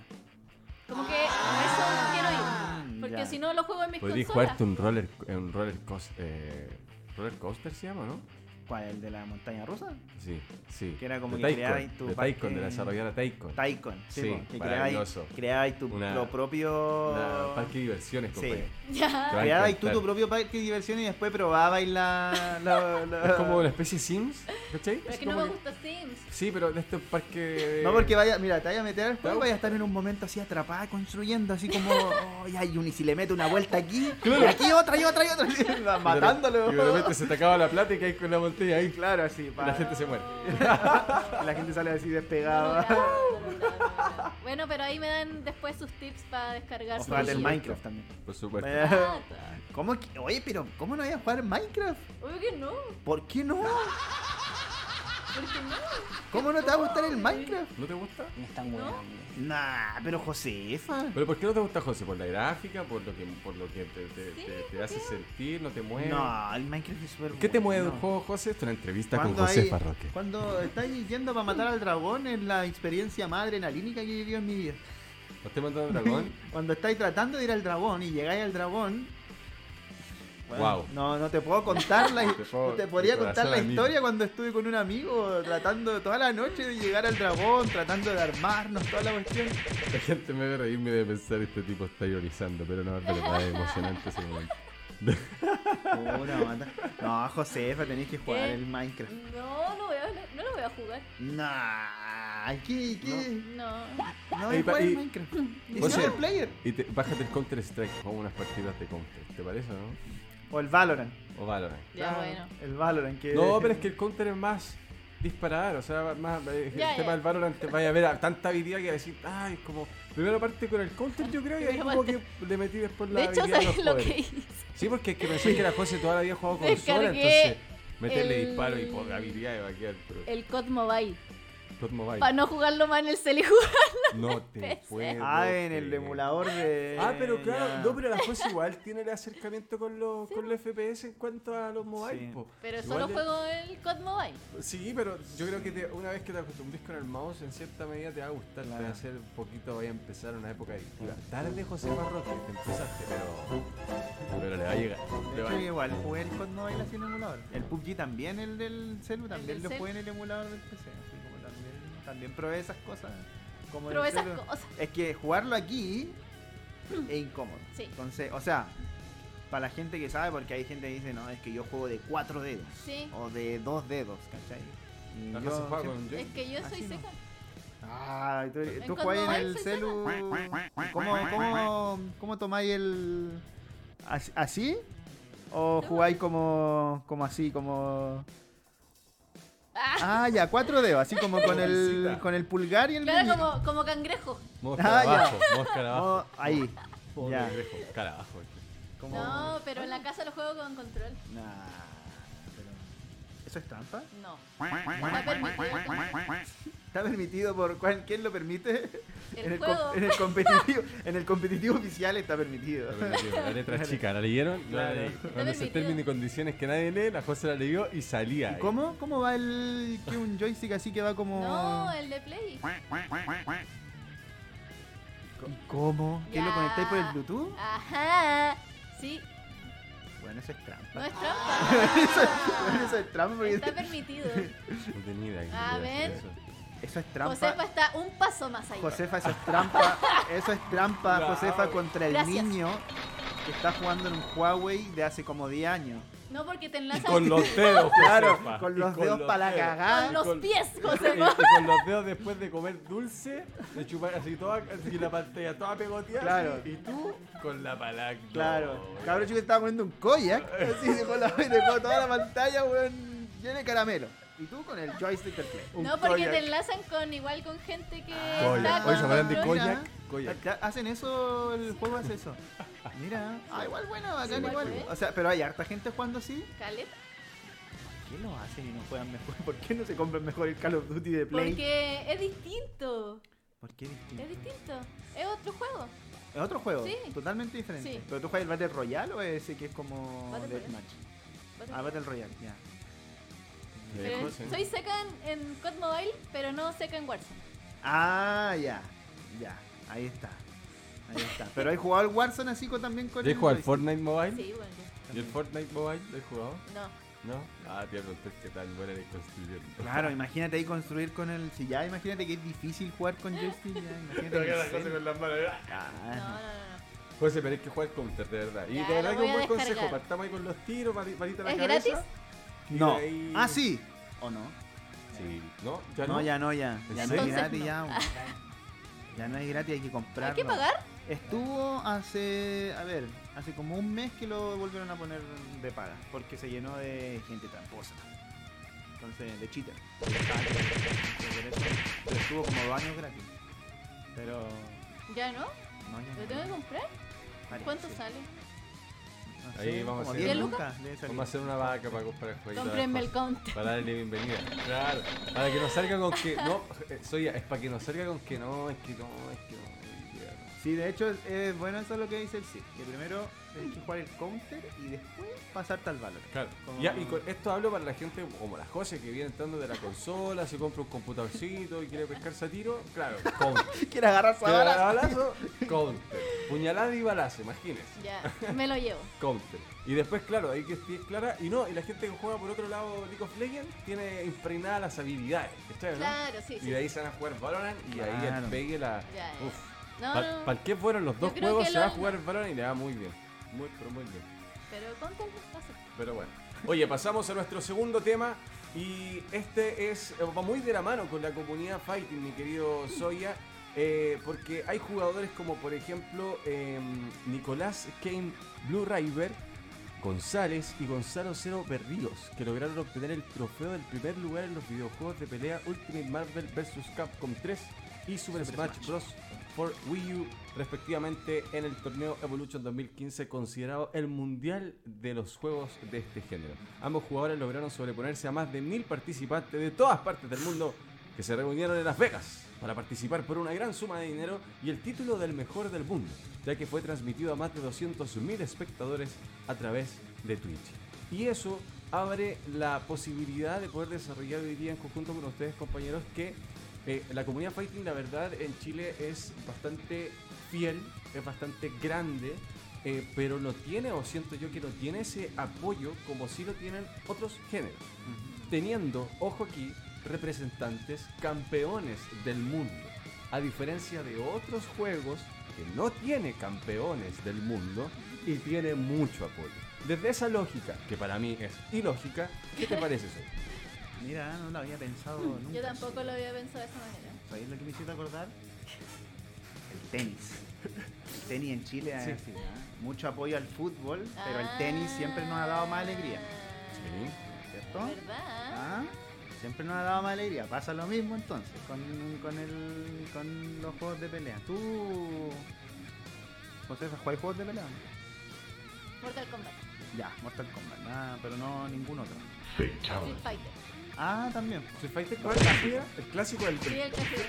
Como que a eso quiero ir. Ah, porque si no lo juego en mis Podrías jugarte un roller, un roller, coaster, eh, roller coaster se llama, ¿no? ¿Cuál? ¿El de la montaña rusa? Sí, sí. Que era como de que creabais tu. De Taikon, de la desarrolladora Taikon. Taikon, sí. sí que creabais, creabais tu lo propio. Una parque de diversiones, Sí. Ya. [LAUGHS] Creabais tú tu propio parque de diversiones y después probabais la. [LAUGHS] Es como una especie de Sims, ¿cachai? Pero es que no me gusta Sims. Sí, pero de este parque. No, porque vaya, mira, te vaya a meter al juego, vaya a estar en un momento así atrapada construyendo, así como. Oh, ya, y, si le mete una vuelta aquí, y aquí otra y otra y otra, [LAUGHS] matándolo. Y de repente se te acaba la plata y caes con la montaña ahí. Claro, así. La gente se muere. [LAUGHS] la gente sale así despegada. bueno, pero ahí me dan después sus tips para descargar. O el Minecraft también. Por supuesto. ¿Cómo Oye, pero ¿cómo no voy a jugar Minecraft? Obvio que no. ¿Por qué no? ¿Cómo no te va a gustar el Minecraft? ¿No te gusta? Me están weando. Nah, pero Josefa. ¿Pero por qué no te gusta José? ¿Por la gráfica? ¿Por lo que, por lo que te, te- Sí, te- te ¿por hace sentir? ¿No te mueve? No, el Minecraft es súper ¿Qué te mueve bueno. un juego, José? Esto es una entrevista con Cuando José hay- Farroque. Cuando estáis yendo para matar al dragón es la experiencia más adrenalínica que he vivido en mi vida. ¿No te mandó el dragón? [LAUGHS] Cuando estáis tratando de ir al dragón y llegáis al dragón. No, no te puedo contar la [LAUGHS] Te puedo- no te podría contar la historia cuando estuve con un amigo tratando toda la noche de llegar al dragón, tratando de armarnos, toda la cuestión. La gente me ve reírme de pensar este tipo está ironizando, pero no, es verdad, es emocionante ese momento. No, Josefa, tenéis que jugar ¿Qué? el Minecraft. No, no, voy a, no, no lo voy a jugar. Nah, ¿qué? ¿Qué? No. No, pa- jugar el y- Minecraft. Y player. Y te, bájate el Counter Strike, jugamos unas partidas de Counter, ¿te parece o no? O el Valorant. O Valorant. Ya, Claro, bueno. El Valorant, que. No, pero es que el Counter es más disparar, o sea, más eh, Ya, el tema ya. del Valorant te vaya a ver a tanta habilidad que va a decir, ay, es como primero parte con el Counter, yo creo, y ahí como que le metí después la De hecho, habilidad de ¿sabes los lo que hice? Sí, porque es que pensé que la José toda la vida jugado consola, entonces meterle el- disparo y por habilidad va a quedar pero El COD Mobile. Mobile. Para no jugarlo más en el cel y jugar. No te PC. puedo. Ah, en el creer. emulador de. Ah, pero claro, no, pero la José igual tiene el acercamiento con los, con los FPS en cuanto a los mobile. Sí. po. Pero Igual solo de- juego el COD Mobile. Sí, pero yo creo que te- una vez que te acostumbres con el mouse, en cierta medida te va a gustar, te va a hacer un poquito, vaya a empezar una época adictiva. Tarde, José Marroque, te empezaste, pero, pero le va a llegar. De Le va hecho, a- igual jugué el COD Mobile así en emulador. El PUBG también, el del celu, también del lo jugué en el emulador del PC. También, probé esas cosas. Como Probé esas cosas. Es que jugarlo aquí [CLEARS THROAT] es incómodo. Sí. Entonces, o sea, para la gente que sabe, porque hay gente que dice, no, es que yo juego de cuatro dedos. Sí. O de dos dedos, ¿cachai? Y La yo juega con. Es que yo soy no. seca. Ah, tú, tú juegas en el celu. ¿Cómo, cómo, cómo tomáis el. as- así? ¿O jugáis como, como así, como. Ah, Ah, ya, cuatro dedos, así como con el, con el pulgar y el claro, meñique. como, como cangrejo. Mosca Ah, abajo, mosca abajo. Oh, ahí. Pobre ya. cangrejo, cara abajo. Como... No, pero en la casa lo juego con control. Nah, pero... ¿Eso es trampa? No. Está permitido. ¿Está permitido por cuál- quién lo permite? [LAUGHS] El en, el en el competitivo, en el competitivo oficial está permitido. Está permitido, La letra chica, ¿la leyeron? La Cuando permitido. términos y condiciones que nadie lee, la José la leyó y salía. ¿Y ahí. cómo? ¿Cómo va el que un joystick así que va como No, el de Play. ¿Y ¿Cómo? ¿Qué lo conectáis por el Bluetooth? Ajá. Sí, Bueno, eso es trampa. no es trampa. [LAUGHS] Bueno, eso es trampa porque Está permitido. No tenía idea que A se ver. eso. Eso es trampa. Josefa está un paso más allá. Josefa, eso es trampa. [LAUGHS] Eso es trampa, Bravo. Josefa, contra el Gracias. niño que está jugando en un Huawei de hace como 10 años. No porque te Y enlazan con los dedos, [LAUGHS] Claro, con los dedos para la cagada. con los con- pies, Josefa. y con los dedos después de comer dulce, de chupar así toda, así la pantalla toda pegoteada. Claro. Y tú con la palanca. Claro, cabrón chico estaba poniendo un koyak, [LAUGHS] así dejó, la, toda la pantalla, weón, llena de caramelo. Y tú con el joystick del play. No, porque Koyak. te enlazan con igual con gente que Koyak. está Oye, con ¿se acuerdan de control. Koyak? Mira, Koyak. acá Hacen eso, el juego hace eso. Mira, ah, igual bueno, bacán igual igual. O sea, pero hay harta gente jugando así. Caleta. ¿Por qué lo hacen y no juegan mejor? [LAUGHS] ¿Por qué no se compran mejor el Call of Duty de Play? Porque es distinto. ¿Por qué distinto? Es distinto. Es otro juego. Es otro juego, Sí. totalmente diferente. Sí. ¿Pero tú juegas el Battle Royale o ese que es como Battle Deathmatch? Ah, Battle Royale, ya. Dejó, sí. soy seca en, en COD Mobile, pero no seca en Warzone. Ah, ya. Ya, ahí está. Ahí está. Pero hay jugado el Warzone así con, también con ¿Ya has el jugado al joystick? Fortnite Mobile? Sí, bueno. ¿Y el Fortnite Mobile lo has jugado? No. ¿No? Ah, te pregunté qué tal bueno eres construyendo. Claro, [LAUGHS] imagínate ahí construir con el. Si ya imagínate que es difícil jugar con joystick, ya imagínate. en el cel. las manos. Ah, No, no, no. José, pero hay que jugar counter, de verdad. Y Ya, de verdad que un buen consejo. Partamos ahí con los tiros, mari- varita a la ¿Es cabeza. gratis? No. ahí- Ah, sí. ¿O no? Sí. ¿No? ¿Ya no, no? ya no, ya. ¿En Ya no es gratis, ya. Ya no es gratis, hay que comprarlo. ¿Hay que pagar? Estuvo hace, a ver, hace como un mes que lo volvieron a poner de paga, porque se llenó de gente tramposa. Entonces, de cheater. Pero estuvo como dos años gratis. Pero, ¿Ya no? no, ya ¿Lo no. tengo que comprar? ¿Cuánto sale? Ahí vamos a hacer. Vamos a hacer una vaca para comprar el jueguito. Comprenme el counter. Para darle bienvenida. Claro. Para que nos salga con que. No, eh, soy, es para que nos salga con que no, es que no, es que no. Sí, de hecho, es bueno, eso es lo que dice el sí. Que primero tienes que jugar el counter y después pasarte al valor. Claro. Ya, y con esto hablo para la gente como la José que viene entrando de la consola, se compra un computadorcito y quiere pescarse a tiro. Claro, counter. [LAUGHS] quiere agarrarse a balazo. Counter. Puñalada y balazo, imagínese. Ya, me lo llevo. [LAUGHS] counter. Y después, claro, hay que es clara. Y no, y la gente que juega por otro lado League of Legends tiene impregnada las habilidades. Claro, sí, Y de ahí se van a jugar Valorant y ahí el pegue la. Uf. ¿Para pa qué fueron los dos juegos? Se va a jugar el balón y le va muy bien. Muy, pero muy bien. Pero con Pero bueno. Oye, pasamos a nuestro segundo tema. Y este es. Va muy de la mano con la comunidad Fighting, mi querido Soya. Eh, porque hay jugadores como por ejemplo em, Nicolás Kane Blue River, González y Gonzalo Cero Berríos, que lograron obtener el trofeo del primer lugar en los videojuegos de pelea Ultimate Marvel vs. Capcom 3 y Super, Smash Bros por Wii U, respectivamente, en el torneo Evolution 2015, considerado el mundial de los juegos de este género. Ambos jugadores lograron sobreponerse a más de mil participantes de todas partes del mundo que se reunieron en Las Vegas para participar por una gran suma de dinero y el título del mejor del mundo, ya que fue transmitido a más de 200.000 espectadores a través de Twitch. Y eso abre la posibilidad de poder desarrollar hoy día en conjunto con ustedes, compañeros, que eh, la comunidad fighting, la verdad, en Chile es bastante fiel, es bastante grande, eh, pero no tiene, o siento yo que no tiene ese apoyo como si lo tienen otros géneros. Teniendo, ojo aquí, representantes campeones del mundo. A diferencia de otros juegos que no tiene campeones del mundo y tiene mucho apoyo. Desde esa lógica, que para mí es ilógica, ¿qué te parece eso? [LAUGHS] Mira, no lo había pensado nunca. Yo tampoco lo había pensado de esa manera. ¿Sabéis lo que me hiciste acordar? El tenis. El tenis en Chile sí. así, mucho apoyo al fútbol, pero el tenis siempre nos ha dado más alegría. Sí. ¿Cierto? ¿Verdad? ¿Ah? Siempre nos ha dado más alegría. Pasa lo mismo entonces con, con, el, con los juegos de pelea. ¿Tú, José, juegas juegos de pelea? Mortal Kombat. Ya, Mortal Kombat. Ah, pero no ningún otro. Street Fighter. Ah, también. Street Fighter, ¿cuál es El clásico del. Sí, el clásico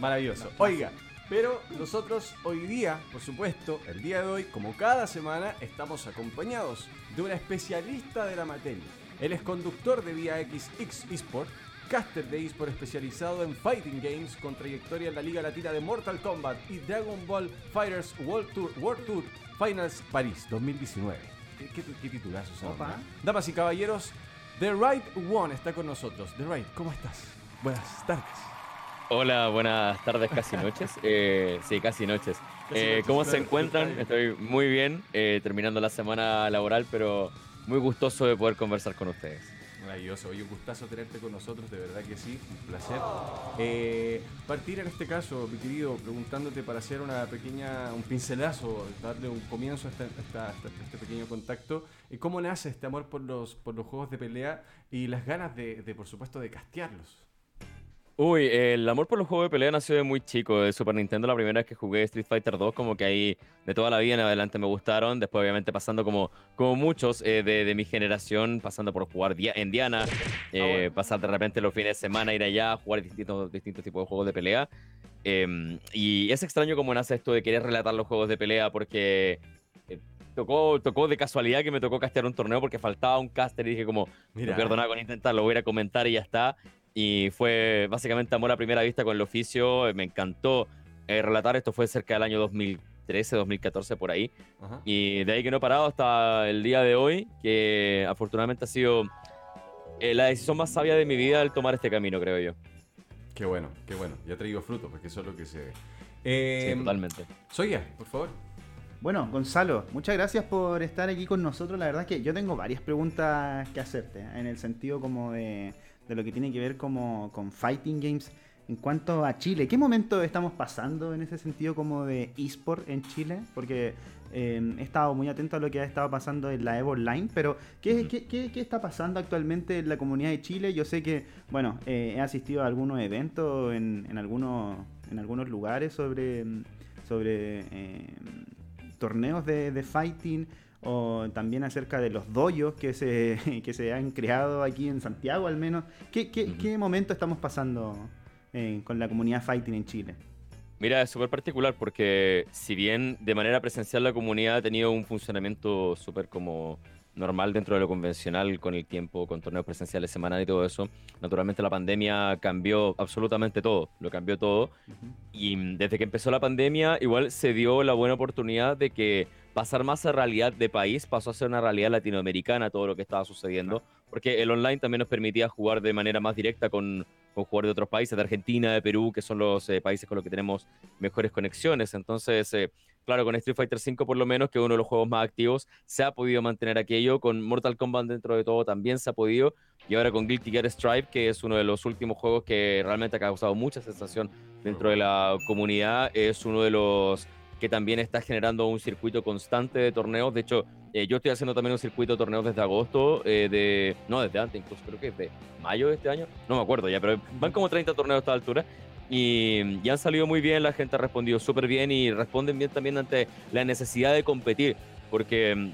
Maravilloso. Oiga, pero nosotros hoy día, por supuesto, el día de hoy, como cada semana, estamos acompañados de una especialista de la materia. Él es conductor de Vía X X Esport, caster de eSport especializado en fighting games con trayectoria en la Liga Latina de Mortal Kombat y Dragon Ball Fighters World Tour, World Tour Finals París 2019. ¿Qué, qué, titulazo Damas y caballeros, The Right One está con nosotros. The Right, ¿cómo estás? Buenas tardes. Hola, buenas tardes, casi [LAUGHS] noches. Eh, sí, casi noches. Eh, ¿Cómo se encuentran? Estoy muy bien, eh, terminando la semana laboral, pero muy gustoso de poder conversar con ustedes. Maravilloso, oye, un gustazo tenerte con nosotros, de verdad que sí, un placer. Eh, partir en este caso, mi querido, preguntándote para hacer una pequeña, un pincelazo, darle un comienzo a, este pequeño contacto, ¿cómo nace este amor por los, por los juegos de pelea y las ganas de, de por supuesto, de castearlos? Uy, el amor por los juegos de pelea nació de muy chico. De Super Nintendo, la primera vez que jugué Street Fighter 2, como que ahí de toda la vida en adelante me gustaron. Después, obviamente, pasando como, como muchos eh, de, mi generación, pasando por jugar en Diana, ah, eh, pasar de repente los fines de semana, ir allá, jugar distintos, distintos tipos de juegos de pelea. Em, y es extraño cómo nace esto de querer relatar los juegos de pelea, porque eh, tocó, tocó de casualidad que me tocó castear un torneo porque faltaba un caster y dije como, Mira. no pierdo nada con intentarlo, voy a ir a comentar y ya está. Y fue básicamente amor a primera vista con el oficio. Me encantó eh, relatar. Esto fue cerca del año 2013, 2014, por ahí. Y de ahí que no he parado hasta el día de hoy, que afortunadamente ha sido eh, la decisión más sabia de mi vida el tomar este camino, creo yo. Qué bueno, qué bueno. Ya ha traído frutos, porque eso es lo que se ve. sí, em, totalmente. Soya, por favor. Bueno, Gonzalo, muchas gracias por estar aquí con nosotros. La verdad es que yo tengo varias preguntas que hacerte, en el sentido como de de lo que tiene que ver como con fighting games. En cuanto a Chile, ¿qué momento estamos pasando en ese sentido como de eSport en Chile? Porque eh, he estado muy atento a lo que ha estado pasando en la Evo Online, pero ¿qué, qué, está pasando actualmente en la comunidad de Chile? Yo sé que, bueno, eh, he asistido a algunos eventos en, en, algunos, en algunos lugares sobre, sobre eh, torneos de, de, fighting o también acerca de los doyos que se, [LAUGHS] que se han creado aquí en Santiago al menos. ¿Qué, qué, momento estamos pasando eh, con la comunidad fighting en Chile? Mira, es súper particular porque si bien de manera presencial la comunidad ha tenido un funcionamiento súper como normal dentro de lo convencional con el tiempo, con torneos presenciales semanales y todo eso. Naturalmente la pandemia cambió absolutamente todo, lo cambió todo. Y desde que empezó la pandemia, igual se dio la buena oportunidad de que pasar más a realidad de país pasó a ser una realidad latinoamericana todo lo que estaba sucediendo, porque el online también nos permitía jugar de manera más directa con, con jugadores de otros países, de Argentina, de Perú, que son los eh, países con los que tenemos mejores conexiones. Entonces, eh, claro, con Street Fighter V por lo menos, que es uno de los juegos más activos, se ha podido mantener aquello. Con Mortal Kombat dentro de todo también se ha podido. Y ahora con Guilty Gear Stripe, que es uno de los últimos juegos que realmente ha causado mucha sensación dentro de la comunidad, es uno de los que también está generando un circuito constante de torneos. De hecho, eh, yo estoy haciendo también un circuito de torneos desde agosto, eh, de no, desde antes, incluso creo que es de mayo de este año, no me acuerdo ya, pero van como 30 torneos a esta altura. Y, ya han salido muy bien, la gente ha respondido súper bien y responden bien también ante la necesidad de competir, porque mm,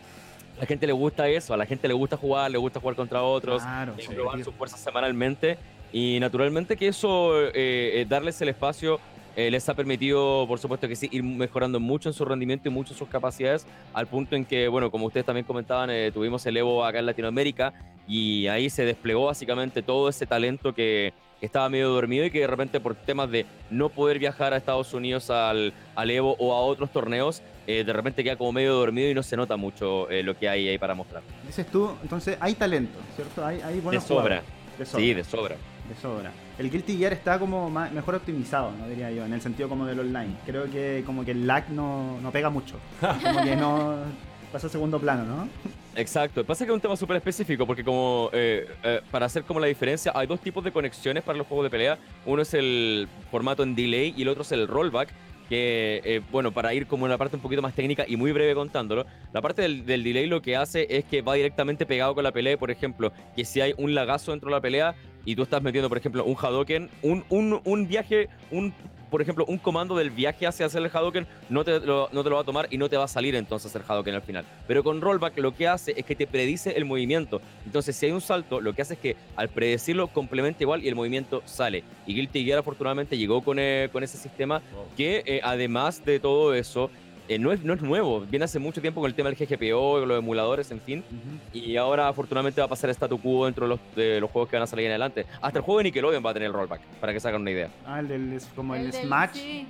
a la gente le gusta eso, a la gente le gusta jugar, le gusta jugar contra otros, claro, probar sus fuerzas semanalmente y naturalmente que eso, eh, eh, darles el espacio eh, les ha permitido, por supuesto que sí, ir mejorando mucho en su rendimiento y mucho en sus capacidades, al punto en que, bueno, como ustedes también comentaban, tuvimos el Evo acá en Latinoamérica y ahí se desplegó básicamente todo ese talento que, estaba medio dormido y que de repente por temas de no poder viajar a Estados Unidos al, al Evo o a otros torneos, eh, de repente queda como medio dormido y no se nota mucho eh, lo que hay ahí para mostrar. Dices tú, entonces hay talento, ¿cierto? Hay, hay buenos de sobra. de sobra. Sí, de sobra. De sobra. El Guilty Gear está como mejor optimizado, no diría yo, en el sentido como del online. Creo que como que el lag no, no pega mucho. Como que no [LAUGHS] pasa a segundo plano, ¿no? Exacto. Pasa que es un tema súper específico porque como eh, eh, para hacer como la diferencia hay dos tipos de conexiones para los juegos de pelea. Uno es el formato en delay y el otro es el rollback. Que, eh, bueno, para ir como una parte un poquito más técnica y muy breve contándolo, la parte del, del, delay lo que hace es que va directamente pegado con la pelea. Por ejemplo, que si hay un lagazo dentro de la pelea y tú estás metiendo, por ejemplo, un Hadoken, un, un, un viaje, un por ejemplo, un comando del viaje hacia hacer el Hadoken no te, lo, no te lo va a tomar y no te va a salir entonces el Hadoken al final. Pero con Rollback lo que hace es que te predice el movimiento. Entonces, si hay un salto, lo que hace es que al predecirlo complementa igual y el movimiento sale. Y Guilty Gear afortunadamente llegó con, eh, con ese sistema que eh, además de todo eso eh, no, es, no es nuevo, viene hace mucho tiempo con el tema del GGPO, los emuladores, en fin. Y ahora afortunadamente va a pasar statu quo dentro de los, de los, juegos que van a salir en adelante. Hasta el juego de Nickelodeon va a tener el rollback, para que se hagan una idea. Ah, el del, como el, Smash.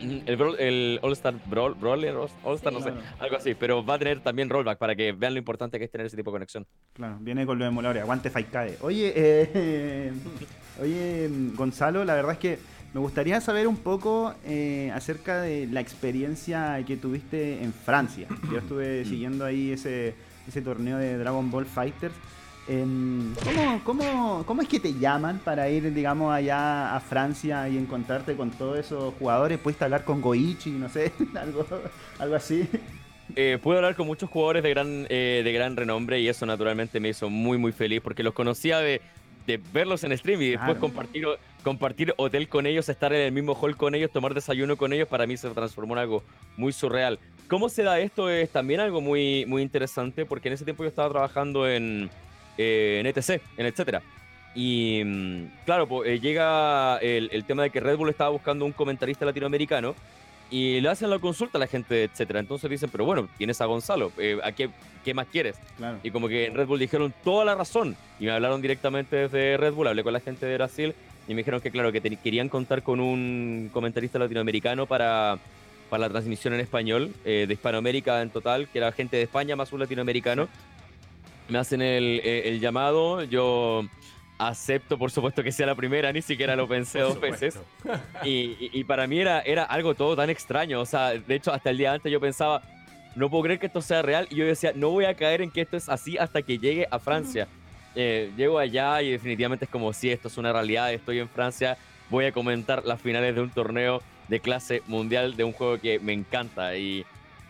El, All Star Brawl, Brawler, All Star, no sé, algo así. Pero va a tener también rollback para que vean lo importante que es tener ese tipo de conexión. Claro, viene con los emuladores. Aguante Faikade. Oye, eh, [LAUGHS] oye, Gonzalo, la verdad es que me gustaría saber un poco eh, acerca de la experiencia que tuviste en Francia. Yo [CLEARS THROAT] estuve mm. siguiendo ahí ese, ese torneo de Dragon Ball Fighters. ¿cómo, cómo, cómo, es que te llaman para ir, digamos, allá a Francia y encontrarte con todos esos jugadores? ¿Pudiste hablar con Goichi, no sé, [LAUGHS] algo, algo así? Eh, pude hablar con muchos jugadores de gran, eh, de gran renombre y eso naturalmente me hizo muy, muy feliz porque los conocía de, de verlos en stream y después compartir, compartir hotel con ellos, estar en el mismo hall con ellos, tomar desayuno con ellos, para mí se transformó en algo muy surreal. ¿Cómo se da esto? Es también algo muy, muy interesante porque en ese tiempo yo estaba trabajando en, eh, en ETC, en etcétera. Y mm, claro, pues, llega el, el, tema de que Red Bull estaba buscando un comentarista latinoamericano y le hacen la consulta a la gente, etcétera. Entonces dicen, pero bueno, tienes a Gonzalo, eh, ¿a qué, qué, más quieres? Y como que en Red Bull dijeron toda la razón y me hablaron directamente desde Red Bull, hablé con la gente de Brasil y me dijeron que claro, que querían contar con un comentarista latinoamericano para, para la transmisión en español eh, de Hispanoamérica en total, que era gente de España más un latinoamericano. Me hacen el, eh, el llamado, yo acepto por supuesto que sea la primera, ni siquiera lo pensé dos veces. Y, y, para mí era, era algo todo tan extraño, o sea, de hecho hasta el día antes yo pensaba, no puedo creer que esto sea real, y yo decía, no voy a caer en que esto es así hasta que llegue a Francia. Eh, llego allá y definitivamente es como si esto es una realidad, estoy en Francia, voy a comentar las finales de un torneo de clase mundial de un juego que me encanta y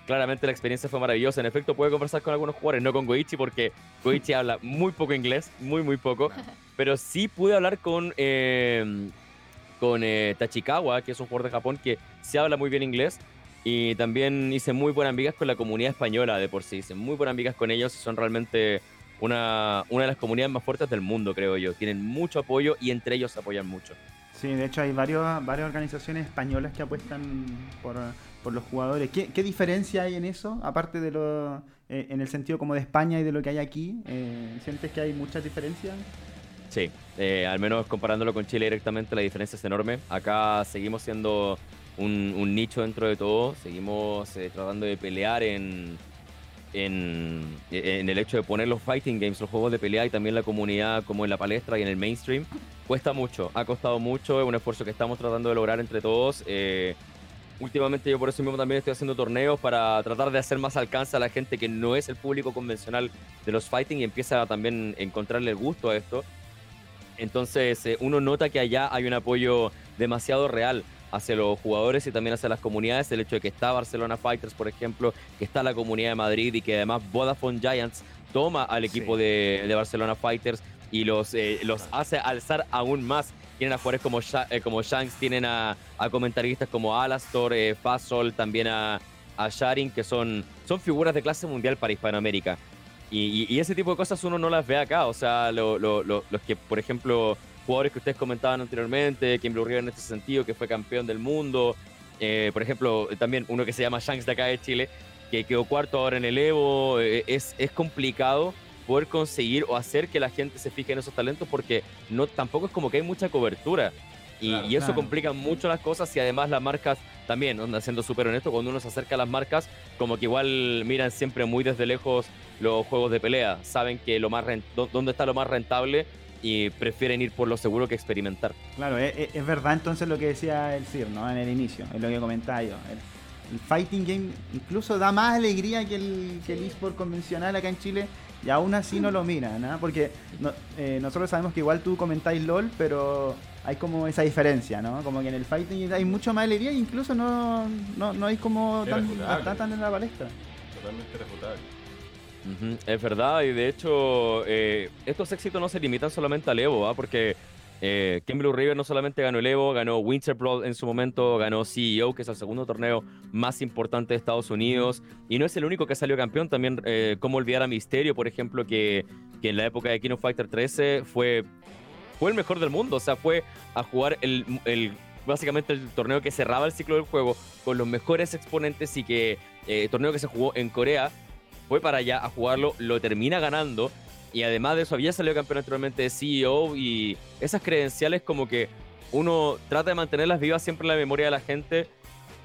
claramente la experiencia fue maravillosa. En efecto, pude conversar con algunos jugadores, no con Goichi, porque [LAUGHS] Goichi habla muy poco inglés, muy, muy poco. Pero sí pude hablar con, eh, con eh, Tachikawa, que es un jugador de Japón que se habla muy bien inglés. Y también hice muy buenas amigas con la comunidad española de por sí. Hice muy buenas amigas con ellos. Son realmente una, una de las comunidades más fuertes del mundo, creo yo. Tienen mucho apoyo y entre ellos se apoyan mucho. Sí, de hecho hay varios, varias organizaciones españolas que apuestan por, los jugadores. ¿Qué, diferencia hay en eso? Aparte de lo, eh, en el sentido como de España y de lo que hay aquí, eh, ¿sientes que hay muchas diferencias? Sí, eh, al menos comparándolo con Chile directamente, la diferencia es enorme. Acá seguimos siendo un, nicho dentro de todo, seguimos tratando de pelear en, en, en, el hecho de poner los fighting games, los juegos de pelea y también la comunidad como en la palestra y en el mainstream. Cuesta mucho, ha costado mucho, es un esfuerzo que estamos tratando de lograr entre todos. Eh, últimamente yo por eso mismo también estoy haciendo torneos para tratar de hacer más alcance a la gente que no es el público convencional de los fighting y empieza a también encontrarle el gusto a esto. Entonces eh, uno nota que allá hay un apoyo demasiado real hacia los jugadores y también hacia las comunidades. El hecho de que está Barcelona Fighters, por ejemplo, que está la comunidad de Madrid y que además Vodafone Giants toma al equipo de, Barcelona Fighters y los, eh, los hace alzar aún más. Tienen a jugadores como, eh, como Shanks, tienen a, comentaristas como Alastor, eh, Fasol, también a, a Sharing, que son, son figuras de clase mundial para Hispanoamérica. Y, ese tipo de cosas uno no las ve acá. O sea, los que, por ejemplo, jugadores que ustedes comentaban anteriormente, Kim Blue en este sentido, que fue campeón del mundo. Eh, por ejemplo, también uno que se llama Shanks de acá de Chile, que quedó cuarto ahora en el Evo. Eh, es, es complicado poder conseguir o hacer que la gente se fije en esos talentos porque no tampoco es como que hay mucha cobertura. Y, eso complica mucho las cosas y además las marcas también, siendo súper honesto, cuando uno se acerca a las marcas, como que igual miran siempre muy desde lejos los juegos de pelea. Saben que lo más dónde está lo más rentable y prefieren ir por lo seguro que experimentar. Claro, es, verdad entonces lo que decía el Sir, ¿no? En el inicio, es lo que comentaba yo. El, fighting game incluso da más alegría que el, que el eSport convencional acá en Chile y aún así no lo miran, ¿no? Porque eh, nosotros sabemos que igual tú comentáis LOL, pero hay como esa diferencia, ¿no? Como que en el fighting hay mucho más alegría e incluso no, no, hay como tan, tan, en la palestra. Totalmente refutable. Es verdad, y de hecho, eh, estos éxitos no se limitan solamente al Evo, ¿ah? porque eh, Blue River no solamente ganó el Evo, ganó Winterblood en su momento, ganó CEO, que es el segundo torneo más importante de Estados Unidos, y no es el único que salió campeón, también eh, como olvidar a Misterio, por ejemplo, que, que, en la época de King of Fighter 13 fue, fue el mejor del mundo, o sea, fue a jugar el, el básicamente el torneo que cerraba el ciclo del juego con los mejores exponentes y que eh, torneo que se jugó en Corea fue para allá a jugarlo, lo termina ganando. Y además de eso había salido campeón anteriormente de CEO y esas credenciales como que uno trata de mantenerlas vivas siempre en la memoria de la gente,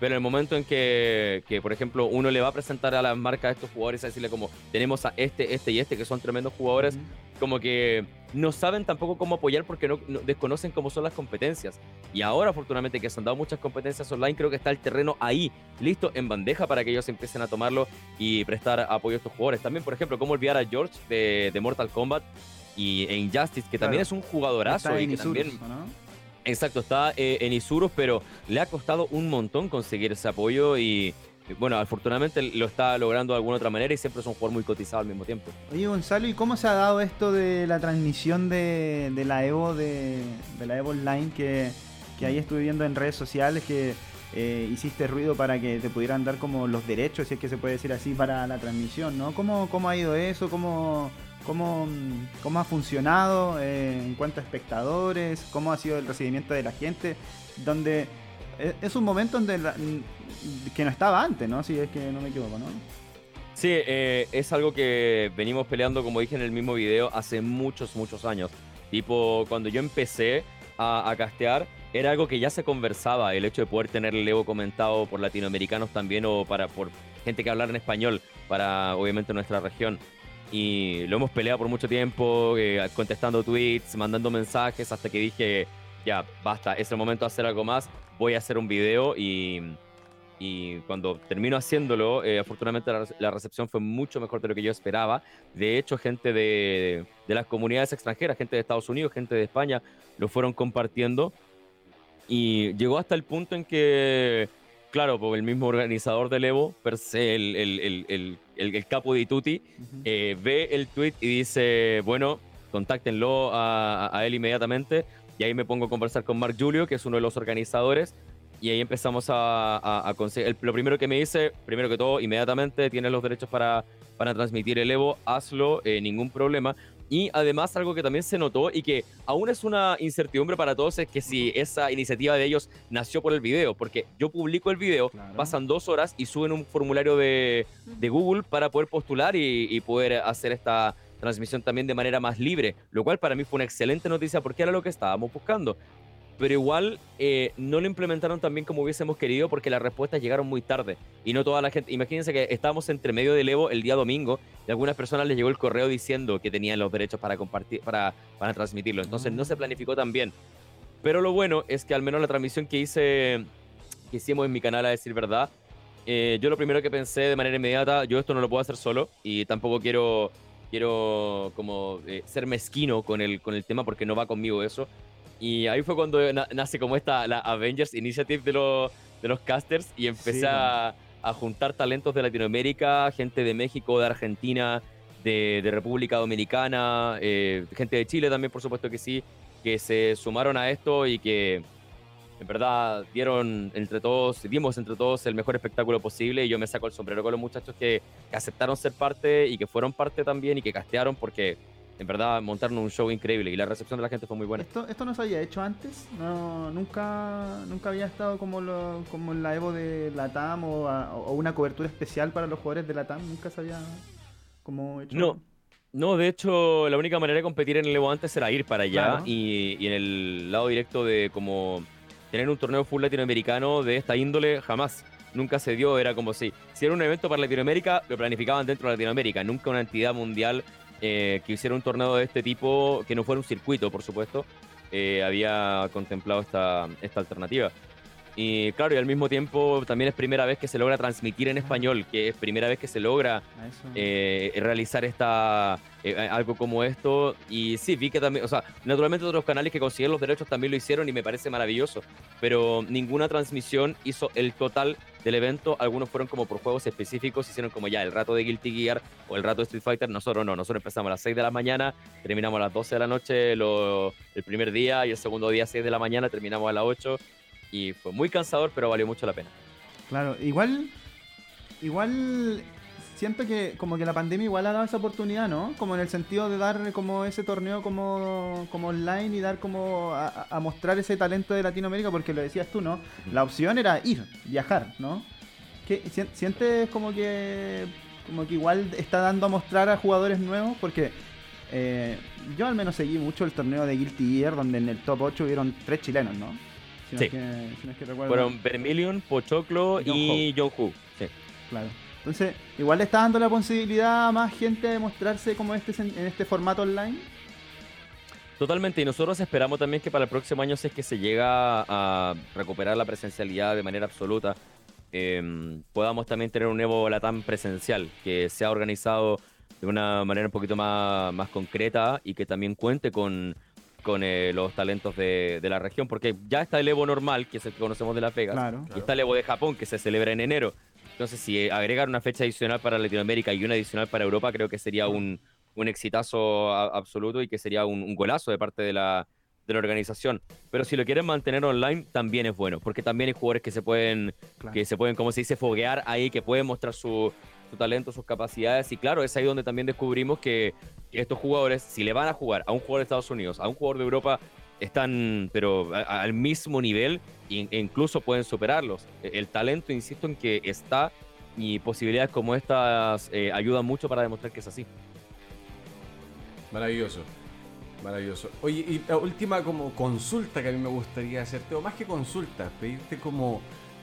pero en el momento en que, que por ejemplo, uno le va a presentar a las marcas a estos jugadores a decirle como tenemos a este, este y este que son tremendos jugadores, como que no saben tampoco cómo apoyar porque no, desconocen cómo son las competencias. Y ahora, afortunadamente, que se han dado muchas competencias online, creo que está el terreno ahí, listo, en bandeja para que ellos empiecen a tomarlo y prestar apoyo a estos jugadores. También, por ejemplo, cómo olvidar a George de, Mortal Kombat y e Injustice, que también es un jugadorazo y que también... Exacto, está eh, en Isurus, pero le ha costado un montón conseguir ese apoyo y bueno, afortunadamente lo está logrando de alguna otra manera y siempre es un jugador muy cotizado al mismo tiempo. Oye, Gonzalo, ¿y cómo se ha dado esto de la transmisión de, la Evo de, la Evo Online que, ahí estuve viendo en redes sociales que eh, hiciste ruido para que te pudieran dar como los derechos, si es que se puede decir así, para la transmisión, ¿no? ¿Cómo, cómo ha ido eso? ¿Cómo, cómo, cómo ha funcionado eh, en cuanto a espectadores? ¿Cómo ha sido el recibimiento de la gente? Donde es un momento donde que no estaba antes, ¿no? Si es que no me equivoco, ¿no? Sí, eh, es algo que venimos peleando, como dije en el mismo video, hace muchos, muchos años. Tipo, cuando yo empecé a, castear, era algo que ya se conversaba, el hecho de poder tener el Evo comentado por latinoamericanos también o para por gente que hablar en español, para obviamente nuestra región. Y lo hemos peleado por mucho tiempo, eh, contestando tweets, mandando mensajes, hasta que dije, ya, basta, es el momento de hacer algo más, voy a hacer un video y y cuando termino haciéndolo, eh, afortunadamente la, recepción fue mucho mejor de lo que yo esperaba. De hecho, gente de, de, las comunidades extranjeras, gente de Estados Unidos, gente de España, lo fueron compartiendo. Y llegó hasta el punto en que, claro, pues el mismo organizador del Evo, per se, el, el, el, el capo de Tutti, eh, ve el tweet y dice, bueno, contáctenlo a, a él inmediatamente. Y ahí me pongo a conversar con Mark Julio, que es uno de los organizadores y ahí empezamos a, a, conseguir. Lo primero que me dice, primero que todo, inmediatamente tienes los derechos para, para transmitir el Evo, hazlo, eh, ningún problema. Y además algo que también se notó y que aún es una incertidumbre para todos es que si esa iniciativa de ellos nació por el video, porque yo publico el video, pasan dos horas y suben un formulario de, de Google para poder postular y, y, poder hacer esta transmisión también de manera más libre, lo cual para mí fue una excelente noticia porque era lo que estábamos buscando pero igual eh, no lo implementaron tan bien como hubiésemos querido porque las respuestas llegaron muy tarde y no toda la gente. Imagínense que estábamos entre medio del Evo el día domingo y a algunas personas les llegó el correo diciendo que tenían los derechos para compartir, para, para transmitirlo. Entonces no se planificó tan bien. Pero lo bueno es que al menos la transmisión que hice, que hicimos en mi canal a decir verdad, eh, yo lo primero que pensé de manera inmediata, yo esto no lo puedo hacer solo y tampoco quiero quiero como eh, ser mezquino con el, con el tema porque no va conmigo eso. Y ahí fue cuando nace como esta, la Avengers Initiative de, los de los casters y empecé a, juntar talentos de Latinoamérica, gente de México, de Argentina, de, República Dominicana, eh, gente de Chile también, por supuesto que sí, que se sumaron a esto y que en verdad dieron entre todos, dimos entre todos el mejor espectáculo posible y yo me saco el sombrero con los muchachos que, que aceptaron ser parte y que fueron parte también y que castearon porque en verdad montaron un show increíble y la recepción de la gente fue muy buena. ¿Esto, esto no se había hecho antes? No, nunca, nunca había estado como, lo, como en la Evo de la TAM o, o, una cobertura especial para los jugadores de la TAM. Nunca se había como hecho. No. No, de hecho, la única manera de competir en el Evo antes era ir para allá y, y, en el lado directo de como tener un torneo full latinoamericano de esta índole, jamás. Nunca se dio, era como si, si era un evento para Latinoamérica, lo planificaban dentro de Latinoamérica, nunca una entidad mundial eh, que hiciera un torneo de este tipo, que no fuera un circuito, por supuesto, eh, había contemplado esta, esta alternativa. Y claro, y al mismo tiempo también es primera vez que se logra transmitir en español, que es primera vez que se logra eh, realizar esta eh, algo como esto. Y sí, vi que también, o sea, naturalmente otros canales que consiguieron los derechos también lo hicieron y me parece maravilloso. Pero ninguna transmisión hizo el total del evento. Algunos fueron como por juegos específicos, hicieron como ya el rato de Guilty Gear o el rato de Street Fighter. Nosotros no, nosotros empezamos a las 6 de la mañana, terminamos a las 12 de la noche el primer día y el segundo día a 6 de la mañana terminamos a las 8 y fue muy cansador, pero valió mucho la pena. Claro, igual, igual siento que como que la pandemia igual ha dado esa oportunidad, ¿no? Como en el sentido de dar como ese torneo como, como online y dar como a, mostrar ese talento de Latinoamérica, porque lo decías tú, ¿no? La opción era ir, viajar, ¿no? ¿Qué, ¿Sientes como que como que igual está dando a mostrar a jugadores nuevos? Porque eh, yo al menos seguí mucho el torneo de Guilty Gear, donde en el top 8 hubieron tres chilenos, ¿no? Sí. Fueron Vermilion, Pochoclo y John Hu. Sí. Claro. Entonces, igual le está dando la posibilidad a más gente de mostrarse como este en este formato online. Totalmente, y nosotros esperamos también que para el próximo año, si es que se llega a recuperar la presencialidad de manera absoluta, em, podamos también tener un Evo Latam presencial, que sea organizado de una manera un poquito más, más concreta y que también cuente con con eh, los talentos de, la región, porque ya está el Evo normal, que es el que conocemos de la Vegas, y está el Evo de Japón, que se celebra en enero. Entonces, si agregar una fecha adicional para Latinoamérica y una adicional para Europa, creo que sería un, un exitazo absoluto y que sería un, golazo de parte de la, de la organización. Pero si lo quieren mantener online, también es bueno, porque también hay jugadores que se pueden, que se pueden, como se dice, foguear ahí, que pueden mostrar su, su talento, sus capacidades. Y claro, es ahí donde también descubrimos que estos jugadores, si le van a jugar a un jugador de Estados Unidos, a un jugador de Europa, están pero al mismo nivel e incluso pueden superarlos. E, el talento, insisto en que está y posibilidades como estas eh, ayudan mucho para demostrar que es así. Maravilloso. Maravilloso. Oye, y la última como consulta que a mí me gustaría hacerte, o más que consulta, pedirte como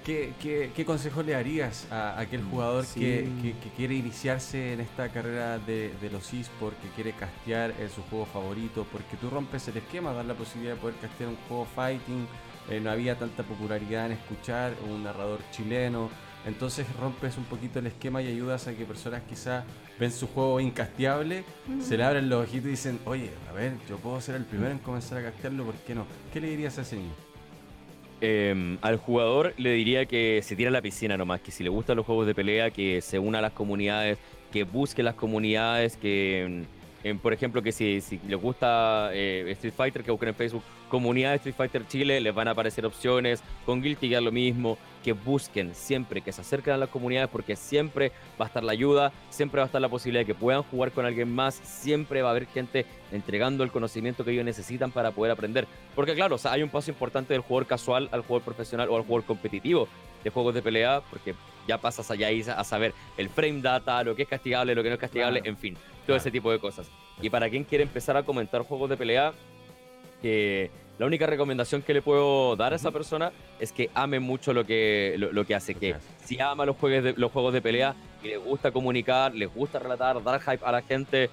¿Qué, consejo le darías a, aquel jugador que, quiere iniciarse en esta carrera de, los esports, que quiere castear en su juego favorito? Porque tú rompes el esquema, das la posibilidad de poder castear un juego fighting, eh, no había tanta popularidad en escuchar un narrador chileno, entonces rompes un poquito el esquema y ayudas a que personas quizás ven su juego incasteable, se le abren los ojitos y dicen, oye, a ver, yo puedo ser el primero en comenzar a castearlo, ¿por qué no? ¿Qué le dirías a ese niño? Em, al jugador le diría que se tira a la piscina nomás, que si le gustan los juegos de pelea, que se una a las comunidades, que busque las comunidades, que em, por ejemplo, que si, si les gusta eh, Street Fighter, que busquen en Facebook Comunidad de Street Fighter Chile, les van a aparecer opciones. Con Guilty Gear lo mismo. Que busquen siempre, que se acerquen a las comunidades, porque siempre va a estar la ayuda, siempre va a estar la posibilidad de que puedan jugar con alguien más, siempre va a haber gente entregando el conocimiento que ellos necesitan para poder aprender. Porque, claro, o sea, hay un paso importante del jugador casual al jugador profesional o al jugador competitivo de juegos de pelea, porque ya pasas allá a saber el frame data, lo que es castigable, lo que no es castigable, en fin, todo ese tipo de cosas. Y para quien quiere empezar a comentar juegos de pelea, que la única recomendación que le puedo dar a esa persona es que ame mucho lo que, lo, que hace. Que si ama los juegos, de, los juegos de pelea y les gusta comunicar, les gusta relatar, dar hype a la gente,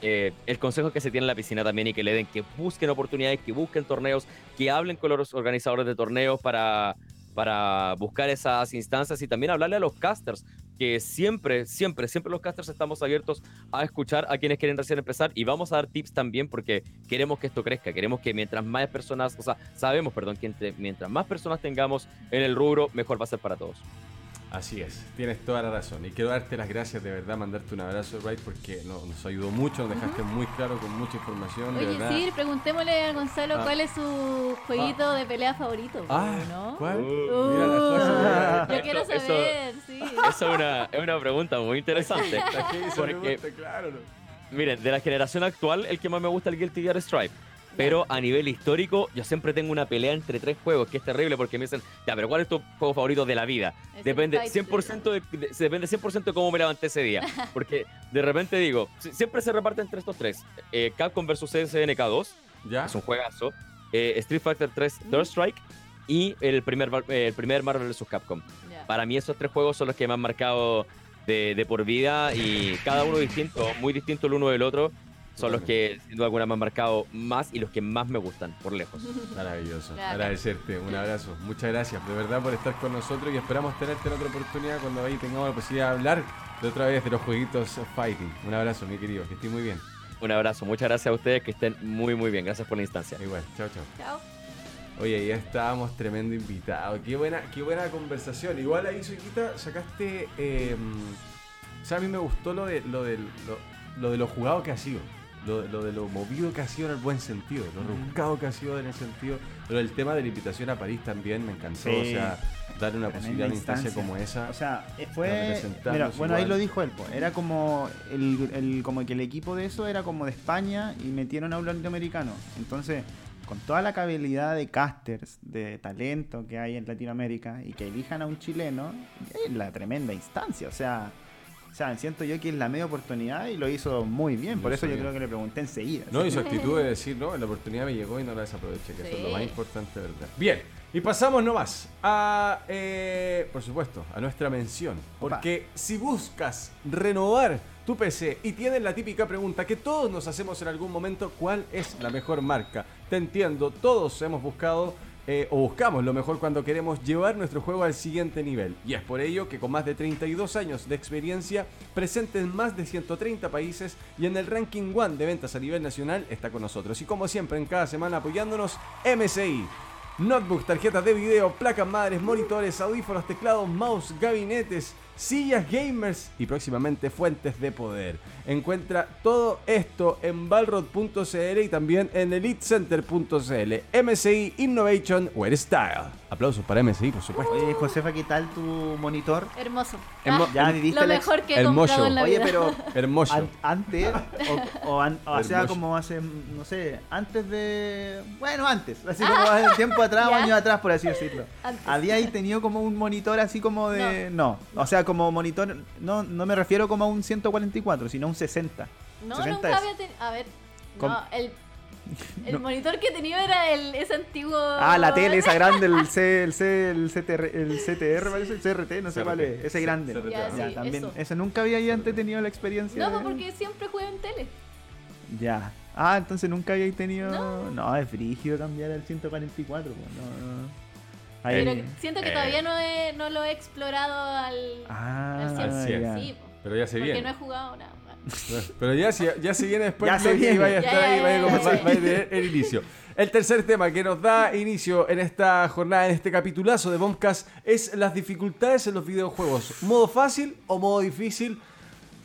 eh, el consejo es que se tiene en la piscina también y que le den, que busquen oportunidades, que busquen torneos, que hablen con los organizadores de torneos para, para buscar esas instancias y también hablarle a los casters, que siempre, siempre, siempre los casters estamos abiertos a escuchar a quienes quieren recién empezar y vamos a dar tips también porque queremos que esto crezca, queremos que mientras más personas, o sea, sabemos, perdón, que mientras más personas tengamos en el rubro, mejor va a ser para todos. Así es, tienes toda la razón. Y quiero darte las gracias de verdad, mandarte un abrazo, Right, porque nos ayudó mucho, nos dejaste muy claro con mucha información. Oye, sí, preguntémosle a Gonzalo ah. cuál es su jueguito ah. de pelea favorito. Ah, ¿no? ¿cuál? Uh, mira las cosas. Yo quiero saber, sí. Esa es una, es una pregunta muy interesante. [LAUGHS] porque, claro, Miren, de la generación actual, el que más me gusta es el Guilty Gear Stripe. Pero a nivel histórico, yo siempre tengo una pelea entre tres juegos, que es terrible porque me dicen, ya, pero ¿cuál es tu juego favorito de la vida? depende 100%, de, depende 100 de cómo me levanté ese día. [LAUGHS] Porque de repente digo, siempre se reparte entre estos tres. Eh, Capcom vs. SNK 2, ¿Ya? es un juegazo. Eh, Street Fighter 3 Third Strike y el primer, el primer Marvel vs. Capcom. Para mí esos tres juegos son los que me han marcado de, de, por vida y cada uno distinto, muy distinto el uno del otro son los que sin duda alguna me han marcado más y los que más me gustan, por lejos. [LAUGHS] Maravilloso. Agradecerte, un abrazo. Muchas gracias de verdad por estar con nosotros y esperamos tenerte en otra oportunidad cuando ahí tengamos la posibilidad de hablar de otra vez de los jueguitos Fighting. Un abrazo, mi querido, que estés muy bien. Un abrazo, muchas gracias a ustedes, que estén muy muy bien. Gracias por la instancia. Igual, chao, chao. Chao. Oye, ya estábamos tremendo invitado. Qué buena, qué buena conversación. Igual ahí, Suiquita, sacaste. Eh, o sea, a mí me gustó lo de lo, de, lo, de lo jugado que ha sido lo, de lo movido que ha sido en el buen sentido, lo rebuscado que ha sido en el sentido. Pero el tema de la invitación a París también me encantó. O sea, darle una posibilidad a una instancia como esa. O sea, fue. Mira, bueno, ahí lo dijo él. Era como el, el, como que el equipo de eso era como de España y metieron a un latinoamericano. Entonces, con toda la habilidad de casters, de talento que hay en Latinoamérica y que elijan a un chileno, es la tremenda instancia. O sea sea, siento yo que es la media oportunidad y lo hizo muy bien. Por eso yo creo que le pregunté enseguida. No, y su actitud de decir, no, la oportunidad me llegó y no la desaproveché, que eso es lo más importante, ¿verdad? Bien, y pasamos nomás a, eh, por supuesto, a nuestra mención. Porque si buscas renovar tu PC y tienes la típica pregunta que todos nos hacemos en algún momento, ¿cuál es la mejor marca? Te entiendo, todos hemos buscado eh, o buscamos lo mejor cuando queremos llevar nuestro juego al siguiente nivel. Y es por ello que con más de 32 años de experiencia, presente en más de 130 países y en el ranking One de ventas a nivel nacional, está con nosotros. Y como siempre, en cada semana apoyándonos, MSI. Notebooks, tarjetas de video, placas madres, monitores, audífonos, teclados, mouse, gabinetes, sillas gamers y próximamente fuentes de poder. Encuentra todo esto en balrod.cl y también en elitecenter.cl. MSI Innovation Wear Style. Aplausos para MSI, por supuesto. Oye, Josefa, ¿qué tal tu monitor? Hermoso. ya lo mejor que he comprado en la vida. Oye, pero [LAUGHS] hermoso. antes, o, o, sea, como hace, no sé, antes de... Bueno, antes, así como hace tiempo atrás, [LAUGHS] años atrás, por así decirlo. Había ahí tenido como un monitor así como de... No, o sea, como monitor, no, no me refiero como a un 144, sino a un 60. No, nunca había tenido. A ver, no, el, el monitor que tenía era el, ese antiguo. Ah, la tele esa grande, el C, el C, el CTR, el CTR parece, el CRT, no sé cuál es, ese grande. Ya, también. Eso. nunca había antes tenido la experiencia. No, porque siempre juego en tele. Ya. Ah, entonces nunca había tenido. No, es frígido cambiar al 144. Pues, no, no. Pero siento que todavía no, he, no lo he explorado al, ah, al 100%. Sí, pero ya se viene. Porque no he jugado nada. Pero ya, ya se viene después ya se viene. vaya a estar ahí, vaya a tener el inicio. El tercer tema que nos da inicio en esta jornada, en este capitulazo de Bombcast, es las dificultades en los videojuegos. ¿Modo fácil o modo difícil?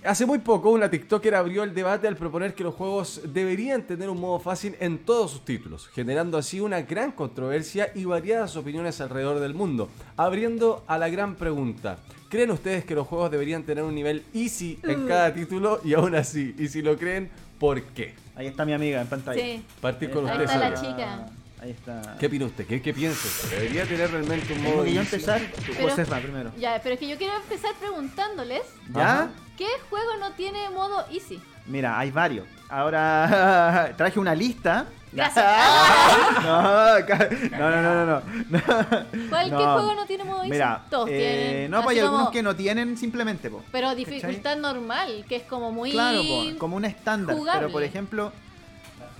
Hace muy poco una TikToker abrió el debate al proponer que los juegos deberían tener un modo fácil en todos sus títulos, generando así una gran controversia y variadas opiniones alrededor del mundo, abriendo a la gran pregunta. ¿Creen ustedes que los juegos deberían tener un nivel easy en cada título? Y aún así, y si lo creen, ¿por qué? Ahí está mi amiga en pantalla. Sí. Partir con Ahí ustedes. está la chica. Ahí está. ¿Qué opina usted? ¿Qué, qué piensa? ¿Debería tener realmente un modo yo empezar. Pero- Josefa primero. Ya, pero es que yo quiero empezar preguntándoles ¿Ya? ¿Qué juego no tiene modo easy? Mira, hay varios. Ahora [LAUGHS] traje una lista. Gracias. [LAUGHS] no, no, no, no, no, no. [LAUGHS] ¿Cuál qué juego no tiene modo easy? Mira, Todos eh, tienen. no, pues hay algunos que no tienen simplemente, po. Pero dificultad normal, que es como muy. Claro, po, como un estándar. jugable. Pero por ejemplo,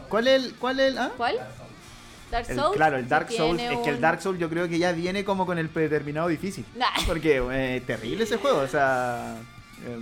¿cuál es el, cuál es el, ah? ¿Cuál? Dark El- Souls. claro, el Dark Souls, es que el Dark Souls yo creo que ya viene como con el predeterminado difícil. Nah. Porque eh, terrible ese juego, o sea... eh,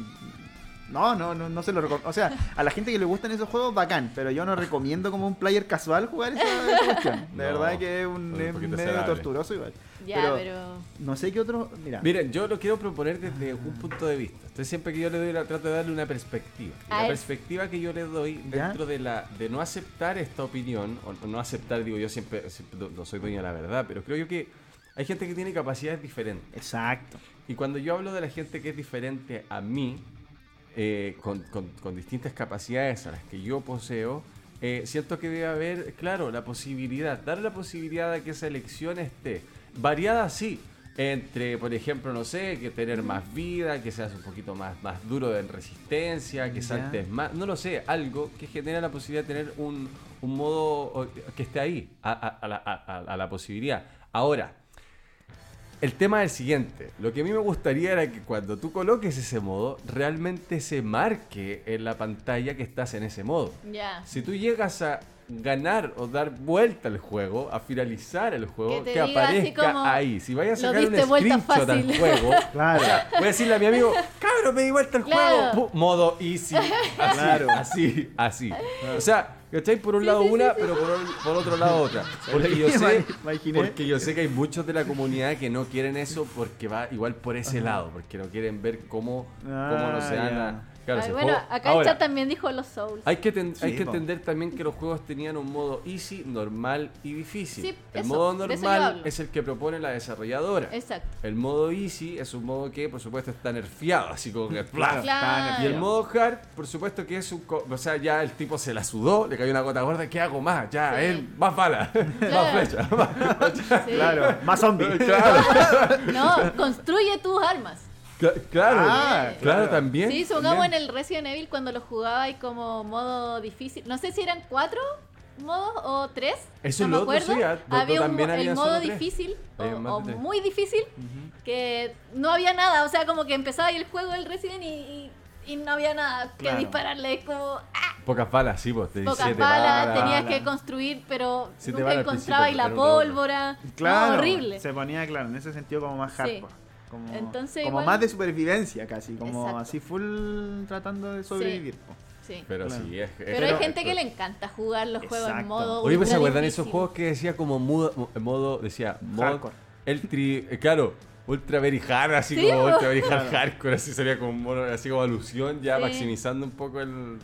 no, no, no, no se lo recomiendo. O sea, a la gente que le gustan esos juegos, bacán, pero yo no recomiendo como un player casual jugar esa, esa cuestión. De [LAUGHS] No, verdad que es, un, es un medio torturoso igual. Ya, pero, pero. no sé qué otro... Mira, Miren, yo lo quiero proponer desde un punto de vista. Entonces siempre que yo le doy, la, trato de darle una perspectiva. Y la perspectiva que yo le doy ¿Ya? dentro de la de no aceptar esta opinión, o no aceptar, digo yo siempre, siempre no- no soy dueño de la verdad, pero creo yo que hay gente que tiene capacidades diferentes. exacto. Y cuando yo hablo de la gente que es diferente a mí, eh, con, con- con distintas capacidades a las que yo poseo, eh, siento que debe haber, claro, la posibilidad, dar la posibilidad de que esa elección esté variada, sí. Entre, por ejemplo, no sé, que tener más vida, que seas un poquito más, más duro en resistencia, que saltes más, no lo sé, algo que genera la posibilidad de tener un, un modo que esté ahí, a la posibilidad. Ahora, el tema es el siguiente. Lo que a mí me gustaría era que cuando tú coloques ese modo, realmente se marque en la pantalla que estás en ese modo. Ya. Si tú llegas a ganar o dar vuelta al juego, a finalizar el juego, Que que, aparezca como, ahí. Si vayas a "Lo sacar un screenshot al fácil". juego, [LAUGHS] Claro. o sea, voy a decirle a mi amigo, cabrón, me di vuelta al Claro. juego. Modo easy. [LAUGHS] Así, Claro. así, así. O sea, ¿cachai? Por un lado una, pero por, por otro lado otra. [LAUGHS] Porque yo sé, Imaginé. porque yo sé que hay muchos de la comunidad que no quieren eso porque va igual por ese lado, porque no quieren ver cómo, cómo no Ah, se dan ya. a- Claro, Ay, ese bueno, juego- acá Ahora, el chat también dijo los Souls. hay que, ten- hay Sí, que po. entender también que los juegos tenían un modo easy, normal y difícil. Sí, el eso, modo normal es el que propone la desarrolladora. Exacto. El modo easy es un modo que, por supuesto, está nerfeado, así como que... Claro. Y el modo hard, por supuesto que es un... co- O sea, ya el tipo se la sudó, le cayó una gota gorda, ¿qué hago más? Ya, Sí. él, más bala, [LAUGHS] más Claro. flecha. más- Sí. Claro, más zombies. [LAUGHS] claro, [LAUGHS] No, construye tus armas. Claro, Ah, claro, claro. también. Sí, supongamos en el Resident Evil cuando lo jugaba y como modo difícil. No sé si eran cuatro modos o tres. Eso no es me lo otro, acuerdo. sí, ah, había un, había el modo difícil o, muy difícil que no había nada. O sea, como que empezaba ahí el juego del Resident y, y- y no había nada que Claro. dispararle. Es como ah, Pocas balas, sí, pues, te pocas balas, tenías que construir, pero Siete nunca balas al encontraba y principio, la pólvora. Claro, No, horrible. se ponía claro, en ese sentido como más Sí. Como, Entonces, como igual- más de supervivencia casi, como Exacto. así full tratando de sobrevivir. Sí. Pero Claro. sí, es... es- Pero hay gente que le encanta jugar los juegos en modo. Oye, se ultra acuerdan difícil. esos juegos que decía como modo, modo decía mod, Hardcore. el tri, eh, claro, ultra very hard, así Sí, como ultra very hard hardcore, así sería como así como alusión, ya Sí. maximizando un poco el,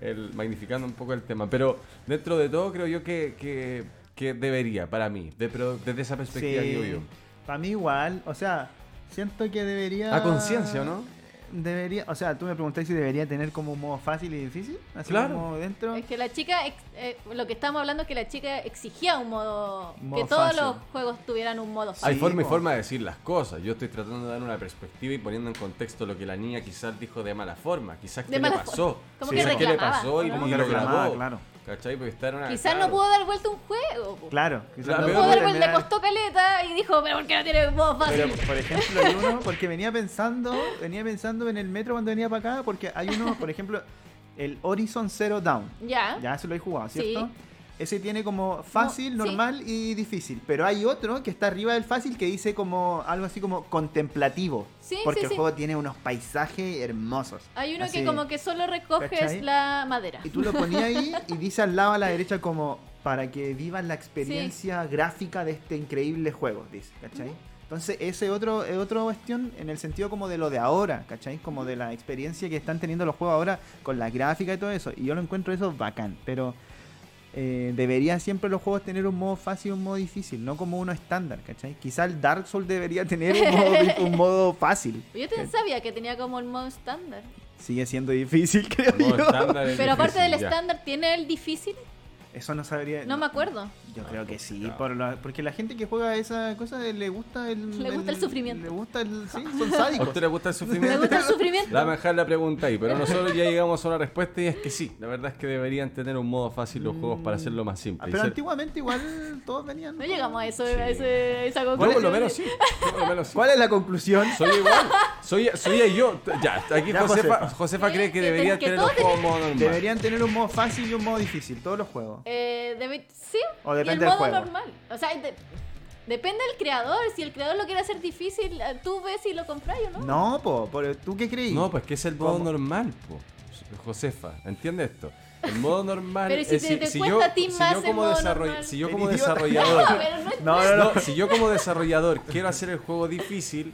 el magnificando un poco el tema. Pero dentro de todo creo yo que, que, que debería, para mí, de- pero desde esa perspectiva digo yo. Para mí igual, o sea, siento que debería... A conciencia, ¿o no? Debería, o sea, tú me preguntáis si debería tener como un modo fácil y difícil, así Claro. como dentro. Es que la chica, ex- eh, lo que estamos hablando es que la chica exigía un modo, Modo que todos fácil. los juegos tuvieran un modo Hay fácil. forma y forma de decir las cosas. Yo estoy tratando de dar una perspectiva y poniendo en contexto lo que la niña quizás dijo de mala forma. Quizás De qué le pasó. qué le pasó y, ¿no? y lo grabó. claro. ¿Cachai? Porque está en una. Quizás claro. no pudo dar vuelta un juego. po. Claro, quizás Claro, No pudo dar vuelta, le costó caleta y dijo, pero ¿por qué no tiene modo fácil? Pero, por ejemplo, hay uno, [LAUGHS] porque venía pensando, venía pensando en el metro cuando venía para acá, porque hay uno, por ejemplo, el Horizon Zero Down. ya. Ya se lo he jugado, Sí. Ese tiene como fácil, No, sí. normal y difícil. Pero hay otro que está arriba del fácil que dice como algo así como contemplativo. Sí, porque sí, el juego tiene unos paisajes hermosos. Hay uno Así. que como que solo recoges ¿Cachai? la madera. Y tú lo ponías ahí y dice al lado a la [LAUGHS] derecha como para que vivas la experiencia gráfica de este increíble juego, dice, ¿cachai? Entonces, ese otro, es otra cuestión en el sentido como de lo de ahora, ¿cachai? Como de la experiencia que están teniendo los juegos ahora con la gráfica y todo eso. Y yo lo encuentro eso bacán, pero eh, deberían siempre los juegos tener un modo fácil y un modo difícil, no como uno estándar, ¿cachai? Quizá el Dark Souls debería tener un modo, un [LAUGHS] modo fácil. Yo te sabía que tenía como el modo estándar. Sigue siendo difícil, [LAUGHS] creo yo. Pero aparte del estándar, ¿tiene el difícil? Eso no sabría. No me acuerdo. Yo creo que sí, porque la gente que juega esa cosa le gusta el. Le gusta el, sufrimiento. Le gusta el. Sí, son sádicos. ¿A usted le gusta el [LAUGHS] sufrimiento? ¿Le gusta el sufrimiento? La dejar la pregunta ahí, pero nosotros ya llegamos a una respuesta y es que sí. La verdad es que deberían tener un modo fácil los juegos para hacerlo más simple. pero antiguamente igual todos venían. No llegamos a eso, a esa conclusión. Yo por lo menos sí. Por lo menos sí. ¿Cuál es la conclusión? Soy igual. Soy, soy yo. Ya, aquí Josefa, Josefa, cree que deberían tener los juegos modo normal. Deberían tener un modo fácil y un modo difícil, todos los juegos. Eh, Sí. O depende y el modo normal. O sea, depende del creador. Si el creador lo quiere hacer difícil, eh, tú ves si lo compras o no. No, po, ¿tú qué crees? No, pues que es el modo normal, po. Josefa, ¿entiende esto? El modo normal Pero si te, si, yo, a ti más si yo como, si yo como desarrollador [LAUGHS] no, no, no, si yo como desarrollador quiero hacer el juego difícil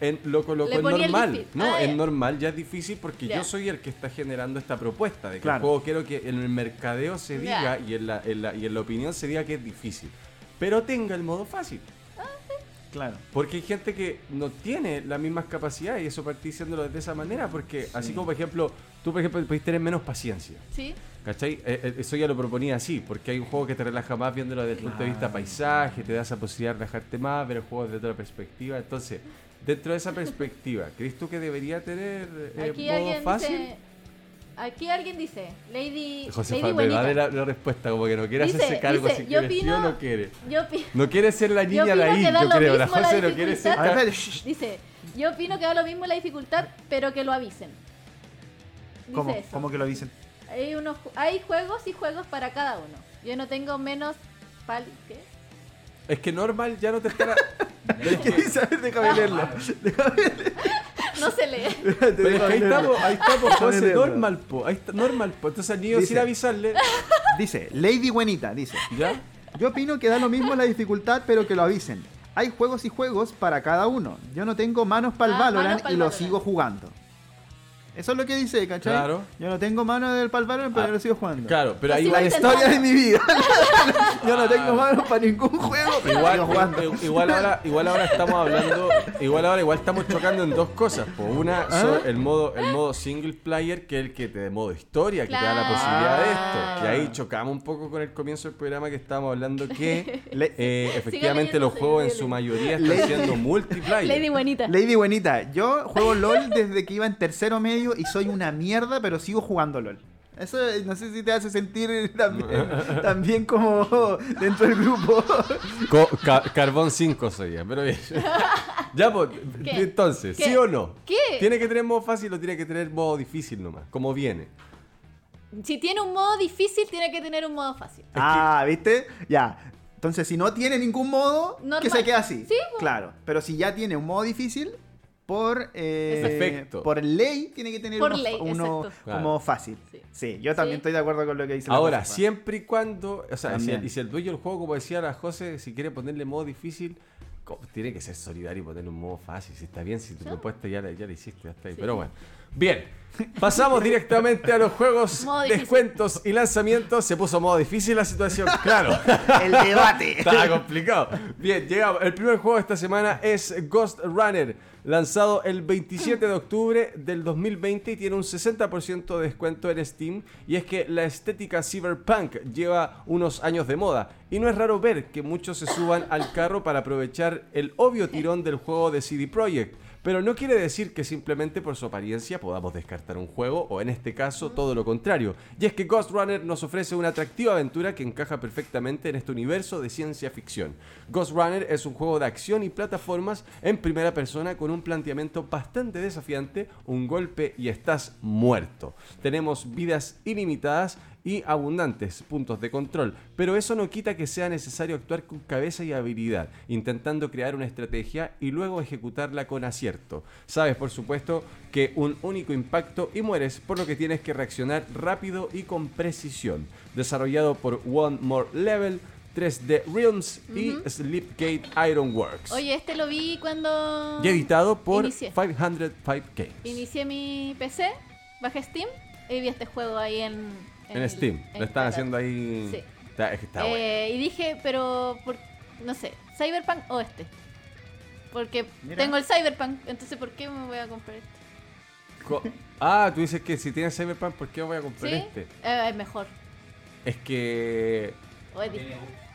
en, lo coloco en normal. No, ah, en normal ya es difícil porque yo soy el que está generando esta propuesta de que el juego quiero que en el mercadeo se diga y, en la, y en la opinión se diga que es difícil. Pero tenga el modo fácil. Ah, claro. Porque hay gente que no tiene las mismas capacidades y eso partí diciéndolo de esa manera porque así como por ejemplo, tú por ejemplo puedes tener menos paciencia. Sí. ¿Cachai? Eh, eh, eso ya lo proponía así, porque hay un juego que te relaja más viéndolo desde el punto de vista paisaje, te da esa posibilidad de relajarte más, ver el juego desde otra perspectiva. Entonces, Dentro de esa perspectiva, ¿crees tú que debería tener eh, aquí modo alguien fácil? Dice, aquí alguien dice, Lady, José Lady me da la, la, respuesta, como que no quiere hacerse cargo si quiere opino, sí o no quiere. Yo no quiere ser la niña la I, yo creo. La José no quiere ser... Dice, yo opino que da lo mismo la dificultad, pero que lo avisen. Dice ¿Cómo? Eso. ¿Cómo que lo avisen? Hay, unos, hay juegos y juegos para cada uno. Yo no tengo menos... Pal, ¿Qué? Es que normal ya no te estará. [LAUGHS] es que ver, déjame leerlo. No se lee. [LAUGHS] Pero es que ahí estamos, ahí estamos, José. Normal, po. Ahí está, normal, po. Entonces, niño, sin avisarle. [LAUGHS] Dice, Lady Buenita, dice. ¿Ya? Yo opino que da lo mismo la dificultad, pero que lo avisen. Hay juegos y juegos para cada uno. Yo no tengo manos para el ah, Valorant y lo sigo jugando. Eso es lo que dice, ¿cachai? Claro. Yo no tengo mano del palparo, pero ah, lo sigo jugando. Claro, pero ahí la historia de mi vida. [LAUGHS] [LAUGHS] yo no tengo manos para ningún juego, pero igual, jugando. igual ahora, igual ahora estamos hablando, igual ahora igual estamos chocando en dos cosas. Por una, ¿Ah? el modo, el modo single player, que es el que te de modo historia, que te da la posibilidad de esto. Que ahí chocamos un poco con el comienzo del programa que estábamos hablando que [LAUGHS] eh, efectivamente los juegos en su mayoría están siendo multiplayer. Lady Buenita. Lady Buenita. Yo juego LOL desde que iba en tercero medio y soy una mierda, pero sigo jugando LOL. Eso no sé si te hace sentir [LAUGHS] también, como [LAUGHS] dentro del grupo. [LAUGHS] carbón 5 soy pero bien. ya, pues, entonces, ¿sí o no? ¿Qué? ¿Tiene que tener modo fácil o tiene que tener modo difícil nomás? Como viene. Si tiene un modo difícil, tiene que tener un modo fácil. Ah, ¿viste? Ya. Entonces, si no tiene ningún modo, que se quede así. Sí, claro. Pero si ya tiene un modo difícil, por eh, por ley tiene que tener uno, como fácil. Sí. yo también estoy de acuerdo con lo que dice. Ahora, siempre y cuando, o sea, si el, y si el dueño del juego, como decía la José, si quiere ponerle modo difícil, tiene que ser solidario y ponerle un modo fácil. Si está bien, si tu propuesta ya, ya la hiciste, ya está ahí. Pero bueno, bien. Pasamos directamente a los juegos, [LAUGHS] descuentos y lanzamientos. Se puso modo difícil la situación, [LAUGHS] claro. El debate. Estaba complicado. Bien, llegamos. El primer juego de esta semana es Ghost Runner lanzado el 27 de octubre del 2020 y tiene un 60% de descuento en Steam. Y es que la estética cyberpunk lleva unos años de moda. Y no es raro ver que muchos se suban al carro para aprovechar el obvio tirón del juego de CD Projekt. Pero no quiere decir que simplemente por su apariencia podamos descartar un juego, o en este caso todo lo contrario. Y es que Ghost Runner nos ofrece una atractiva aventura que encaja perfectamente en este universo de ciencia ficción. Ghost Runner es un juego de acción y plataformas en primera persona con un planteamiento bastante desafiante, un golpe y estás muerto. Tenemos vidas ilimitadas y abundantes puntos de control, pero eso no quita que sea necesario actuar con cabeza y habilidad, intentando crear una estrategia y luego ejecutarla con acierto. Sabes, por supuesto, que un único impacto y mueres, por lo que tienes que reaccionar rápido y con precisión. Desarrollado por One More Level, 3D Realms y Sleepgate Ironworks. Oye, este lo vi cuando. Y editado por Inicié. 505 Games. Inicié mi PC, bajé Steam y vi este juego ahí en. En Steam. en Lo están haciendo ahí. Sí. Está, es que está bueno. Eh, y dije, pero. por- no sé, ¿Cyberpunk o este? Porque Mira. tengo el Cyberpunk, entonces ¿por qué me voy a comprar este? Co- [LAUGHS] Ah, tú dices que si tienes Cyberpunk, ¿por qué voy a comprar ¿Sí? este? Eh, es mejor. Es que. O es.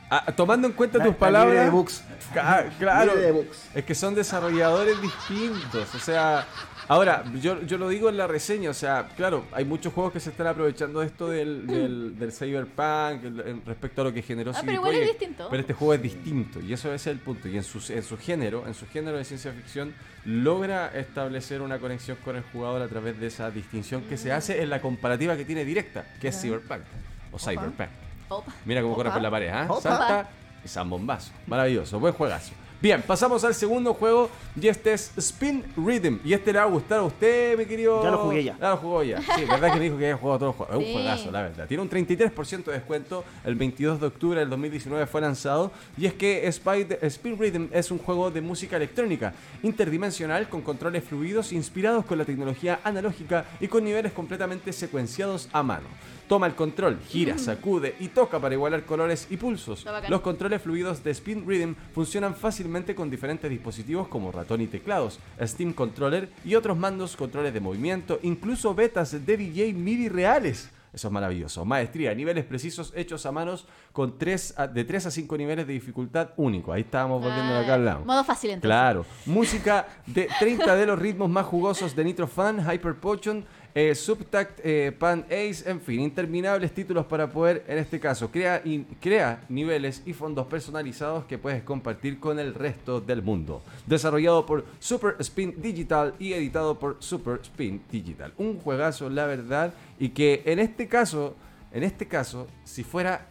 Ah, tomando en cuenta La- tus la palabras. de. Ca- claro. De. Es que son desarrolladores distintos. O sea, ahora, yo, yo lo digo en la reseña. O sea, claro, hay muchos juegos que se están aprovechando de esto del, del, del Cyberpunk el- respecto a lo que generó Ah, pero igual es distinto. Pero este juego es distinto y eso es el punto. Y en su, en su género, en su género de ciencia ficción, logra establecer una conexión con el jugador a través de esa distinción que Mm. se hace en la comparativa que tiene directa, que es Cyberpunk o Cyberpunk. Opa. Mira cómo corre por la pared, ¿ah? Opa. Salta y zambombazo. Maravilloso, buen juegazo. Bien, pasamos al segundo juego y este es Spin Rhythm. Y este le va a gustar a usted, mi querido. Ya lo jugué ya. Ya lo jugó ya. Sí, verdad que me dijo que había jugado todos los juegos. Es Sí. un juegazo, la verdad. Tiene un 33% de descuento. El 22 de octubre del 2019 fue lanzado. Y es que Spin Rhythm es un juego de música electrónica interdimensional con controles fluidos inspirados con la tecnología analógica y con niveles completamente secuenciados a mano. Toma el control, gira, sacude y toca para igualar colores y pulsos. Los controles fluidos de Spin Rhythm funcionan fácilmente con diferentes dispositivos como ratón y teclados, Steam Controller y otros mandos, controles de movimiento, incluso betas de DJ MIDI reales. Eso es maravilloso. Maestría, niveles precisos hechos a manos con tres a- de 3 a 5 niveles de dificultad único. Ahí estábamos volviendo acá al lado. Ah, Modo fácil entonces. Claro. Música de 30 de los ritmos más jugosos de Nitro Fan, Hyper Potion, eh, Subtact, eh, Pan Ace, en fin, interminables títulos para poder, en este caso, crea, niveles y fondos personalizados que puedes compartir con el resto del mundo. Desarrollado por Super Spin Digital y editado por Super Spin Digital. Un juegazo, la verdad, y que en este caso, en este caso, si fuera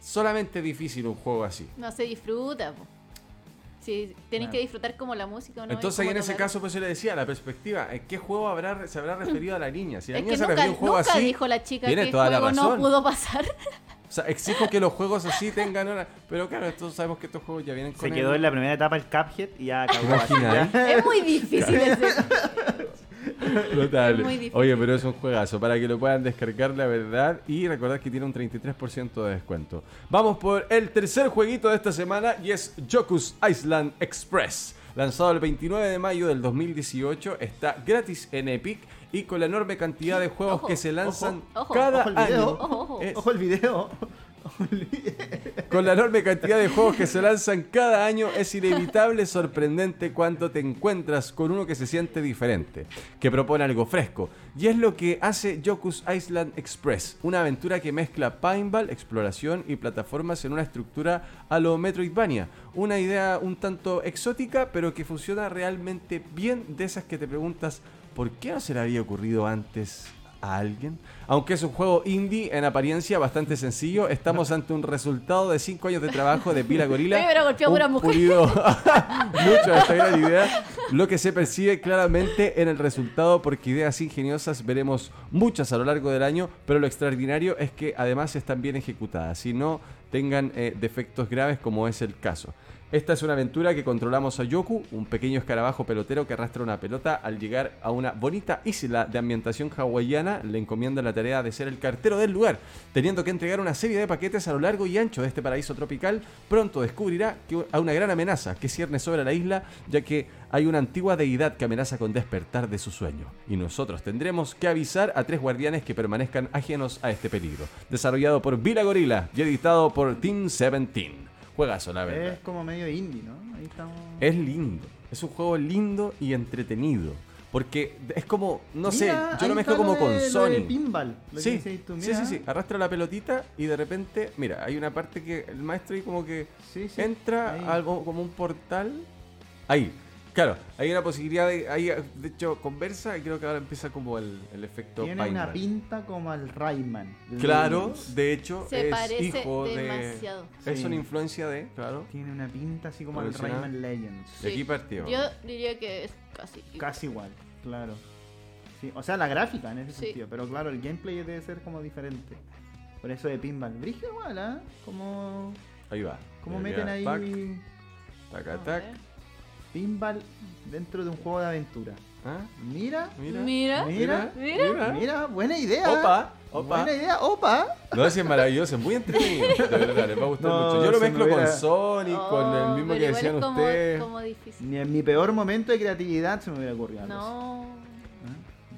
solamente difícil un juego así. No se disfruta. po. Si tenéis que disfrutar como la música o no. Entonces, ahí en ese caso, pues yo le decía, la perspectiva, ¿en qué juego habrá, se habrá referido a la niña? Si la Es niña que se nunca, refirió a un juego nunca así, dijo la chica que el toda la juego no pudo pasar. [LAUGHS] O sea, exijo que los juegos así tengan una... Pero claro, todos sabemos que estos juegos ya vienen con Se quedó el- en la primera etapa el Cuphead y ya acabó. así, Imagina, ya. es muy difícil ese. [LAUGHS] [LAUGHS] Notable. Es muy difícil. Oye, pero es un juegazo para que lo puedan descargar, la verdad. Y recordad que tiene un 33% de descuento. Vamos por el tercer jueguito de esta semana y es Jokus Island Express. Lanzado el 29 de mayo del 2018, está gratis en Epic y con la enorme cantidad de juegos Ojo, que se lanzan ojo, ojo. cada Ojo el video. año. Ojo, ojo. Es- Ojo el video. [LAUGHS] Con la enorme cantidad de juegos que se lanzan cada año, es inevitable sorprendente cuando te encuentras con uno que se siente diferente, que propone algo fresco. Y es lo que hace Jokus Island Express, una aventura que mezcla pinball, exploración y plataformas en una estructura a lo Metroidvania. Una idea un tanto exótica, pero que funciona realmente bien de esas que te preguntas, ¿por qué no se le había ocurrido antes a alguien. Aunque es un juego indie en apariencia bastante sencillo, estamos ante un resultado de 5 años de trabajo de Pila Gorila. Oye, pero golpeó a un pulido mucho de esta gran idea, lo que se percibe claramente en el resultado porque ideas ingeniosas veremos muchas a lo largo del año, pero lo extraordinario es que además están bien ejecutadas y no tengan eh, defectos graves como es el caso. Esta es una aventura que controlamos a Yoku, un pequeño escarabajo pelotero que arrastra una pelota. Al llegar a una bonita isla de ambientación hawaiana, le encomienda la tarea de ser el cartero del lugar, teniendo que entregar una serie de paquetes a lo largo y ancho de este paraíso tropical. Pronto descubrirá que hay una gran amenaza que cierne sobre la isla, ya que hay una antigua deidad que amenaza con despertar de su sueño. Y nosotros tendremos que avisar a tres guardianes que permanezcan ajenos a este peligro. Desarrollado por Vila Gorilla y editado por Team 17. Juegazo, la verdad. Es como medio indie, ¿no? Ahí estamos. Es lindo. Es un juego lindo y entretenido. Porque es como, no sé, yo lo mezclo como con lo de Sony. pinball, Sí, tú, sí, sí, sí. Arrastra la pelotita y de repente, mira, hay una parte que el maestro ahí como que Sí, sí, entra ahí. algo como un portal. Ahí. Claro, hay una posibilidad de, de hecho conversa y creo que ahora empieza como el, el efecto Tiene una pinta como al Rayman. Claro, de hecho Se es parece hijo demasiado. de... Es Sí. una influencia de, claro. Tiene una pinta así como al. Rayman Legends. De aquí partió. Yo diría que es casi. igual. Casi igual, claro. Sí, o sea, la gráfica en ese Sí. sentido, pero claro, el gameplay debe ser como diferente. Por eso de pinball. Brígido igual, ¿ah? Como... Ahí va. ¿Cómo meten ahí Taca, tac. Pinball dentro de un juego de aventura? ¿Ah? Mira, Mira, mira, mira, mira. mira, buena idea. Opa, opa. Buena idea, opa. No, es maravilloso, es muy entretenido. De verdad, les va a gustar [LAUGHS] No, mucho. Yo lo me mezclo con Sonic, con el Oh, mismo que decían como, ustedes. como difícil. Ni en mi peor momento de creatividad se me hubiera ocurrido. No.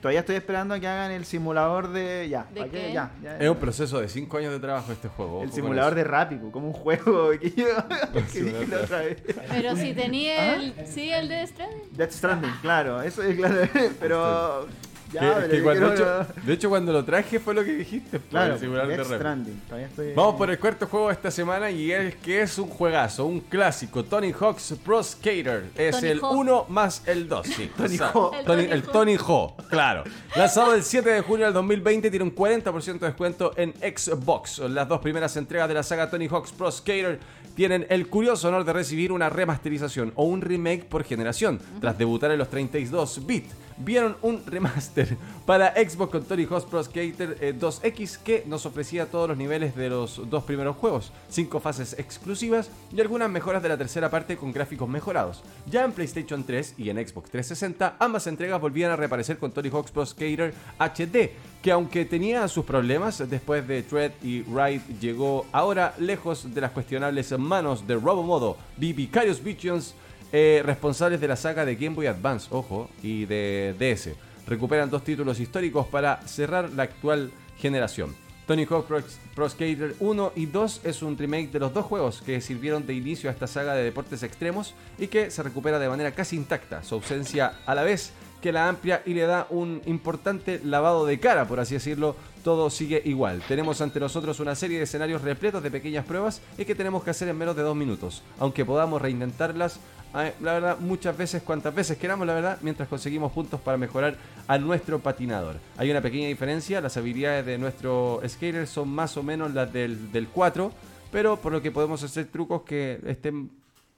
Todavía estoy esperando a que hagan el simulador de. Ya, ¿De. Ya, ya, Es un proceso de 5 años de trabajo este juego. El simulador de Rápido, como un juego [LAUGHS] que yo [LAUGHS] que dije la otra vez. Pero si ¿Ah? tenía el. Sí, el de Stranding. Death Stranding, claro, eso es claro, [LAUGHS] pero. Ya, Que- pero que yo cuando- de, quiero- hecho, de hecho, cuando lo traje fue lo que dijiste. Claro, de. Stranding. Estoy... Vamos por el cuarto juego de esta semana y es que es un juegazo, un clásico. Tony Hawk's Pro Skater. Es Tony el Hawk. 1 más el 2. Sí, [LAUGHS] Tony. Hawk. El Tony- el Hawk. Tony Hawk, claro. Lanzado el 7 de junio del 2020, tiene un 40% de descuento en Xbox. Las dos primeras entregas de la saga Tony Hawk's Pro Skater tienen el curioso honor de recibir una remasterización o un remake por generación. Tras debutar en los 32 bit, vieron un remaster [LAUGHS] para Xbox con Tony Hawk's Pro Skater eh, 2X que nos ofrecía todos los niveles de los dos primeros juegos, cinco fases exclusivas y algunas mejoras de la tercera parte con gráficos mejorados. Ya en PlayStation 3 y en Xbox 360, ambas entregas volvían a reaparecer con Tony Hawk's Pro Skater HD, que aunque tenía sus problemas, después de Tread y Ride llegó ahora lejos de las cuestionables manos de Robomodo, Vicarious Visions, eh, responsables de la saga de Game Boy Advance, ojo, y de DS. Recuperan dos títulos históricos para cerrar la actual generación. Tony Hawk Pro, Skater 1 y 2 es un remake de los dos juegos que sirvieron de inicio a esta saga de deportes extremos y que se recupera de manera casi intacta, su ausencia a la vez que la amplia y le da un importante lavado de cara, por así decirlo, todo sigue igual. Tenemos ante nosotros una serie de escenarios repletos de pequeñas pruebas y que tenemos que hacer en menos de dos minutos, aunque podamos reintentarlas, la verdad, muchas veces, cuantas veces queramos, la verdad, mientras conseguimos puntos para mejorar a nuestro patinador. Hay una pequeña diferencia, las habilidades de nuestro skater son más o menos las del, del 4, pero por lo que podemos hacer trucos que estén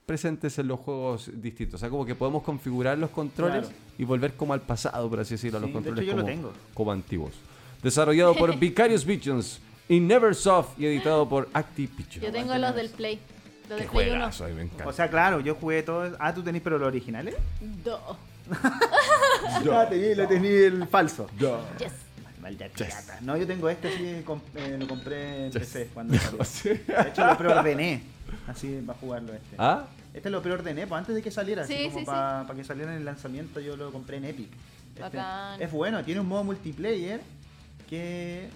presentes en los juegos distintos. O sea, como que podemos configurar los controles Claro. y volver como al pasado, por así decirlo, a los Sí, de controles hecho, yo lo como, tengo. como antiguos. Desarrollado por [LAUGHS] Vicarious Visions y Neversoft y editado por Activision. Yo tengo los del Play. Los Qué del Play 1. juegazo, a mí me encanta. O sea, claro, yo jugué todo. Ah, tú tenés pero los originales. Do. Ah, tení, el falso. Yes. Maldita Yes. pirata. No, yo tengo este sí, com- eh, lo compré en Yes. PC [LAUGHS] cuando salió. Sí. De hecho, lo preordené. Así para jugarlo este. ¿Ah? Este lo preordené pues, antes de que saliera, Sí, así como sí, para que saliera en el lanzamiento yo lo compré en Epic. Este Bacán. es bueno, tiene un modo multiplayer que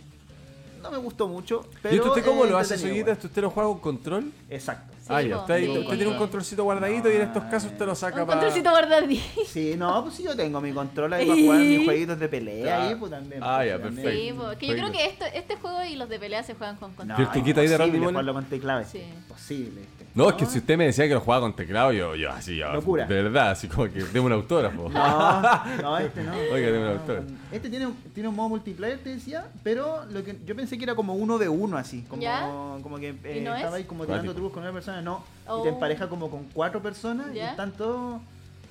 no me gustó mucho, pero ¿Y esto usted cómo es lo hace, entretenido Soyita? ¿Usted lo juega con control? Exacto. Ah, ya. Usted, usted tiene un controlcito guardadito y en estos casos usted lo saca Un para... controlcito guardadito. Sí, no, pues sí yo tengo mi control ahí [LAUGHS] para jugar mis jueguitos de pelea ahí, pues también. Ah, pues, ya, también. perfecto. Sí, porque yo creo que esto, este juego y los de pelea se juegan con No, control. ¿Y el tiquito ahí de Randy imposible Mola? jugarlo con teclado. Sí. Imposible. No, es que si usted me decía que lo jugaba con teclado, yo, yo así, yo, Locura. de verdad, así como que deme un autógrafo. No, [LAUGHS] no, este no. Oiga, dime un autor. Este tiene, tiene un modo multiplayer, te decía, pero lo que yo pensé que era como uno de uno, así. Como, ¿Ya? como que eh, ¿Y no estaba es? ahí como tirando trucos con una persona, no. Y Oh. te empareja como con cuatro personas y están todos.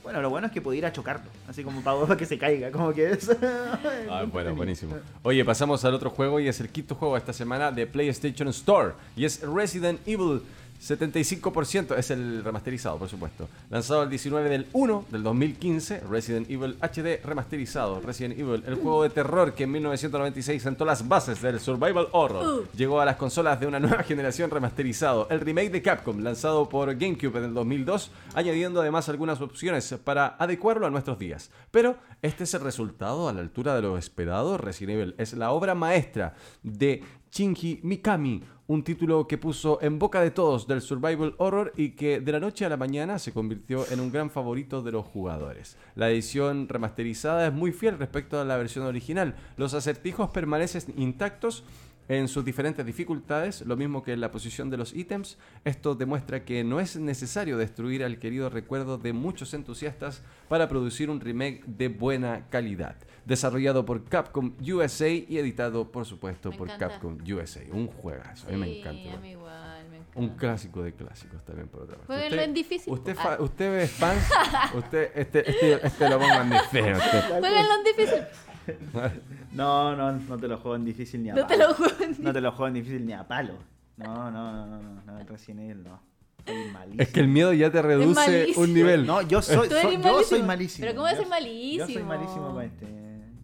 Bueno, lo bueno es que puede ir a chocarlo, así como para, para [LAUGHS] que se caiga, como que es. [LAUGHS] Ah, bueno, buenísimo. Oye, pasamos al otro juego y es el quinto juego de esta semana de PlayStation Store. Y es Resident Evil 75%. Es el remasterizado, por supuesto. Lanzado el 19 del 1 del 2015. Resident Evil HD remasterizado. Resident Evil, el juego de terror que en 1996 sentó las bases del survival horror. Llegó a las consolas de una nueva generación remasterizado. El remake de Capcom, lanzado por GameCube en el 2002, añadiendo además algunas opciones para adecuarlo a nuestros días. Pero este es el resultado a la altura de lo esperado. Resident Evil es la obra maestra de Shinji Mikami, un título que puso en boca de todos del survival horror y que de la noche a la mañana se convirtió en un gran favorito de los jugadores. La edición remasterizada es muy fiel respecto a la versión original. Los acertijos permanecen intactos en sus diferentes dificultades, lo mismo que en la posición de los ítems. Esto demuestra que no es necesario destruir al querido recuerdo de muchos entusiastas para producir un remake de buena calidad. Desarrollado por Capcom USA y editado, por supuesto, Me por encanta. Capcom USA. Un juegazo, a mí me Sí, encanta. a mí igual, me encanta. Un clásico de clásicos también, por otra parte. Jueguenlo en difícil. Usted, Ah. usted es fan, usted, este, este, este lo pongan difícil. usted. Jueguenlo en difícil. [LAUGHS] No, no, no te lo juego en difícil ni a No te palo. lo juego en No te lo juego en difícil ni a palo. No, no, no, no, no, no, Resident Evil no. Es que el miedo ya te reduce un nivel. No, yo soy, yo soy malísimo. Pero ¿cómo va a ser malísimo? Yo soy malísimo con este.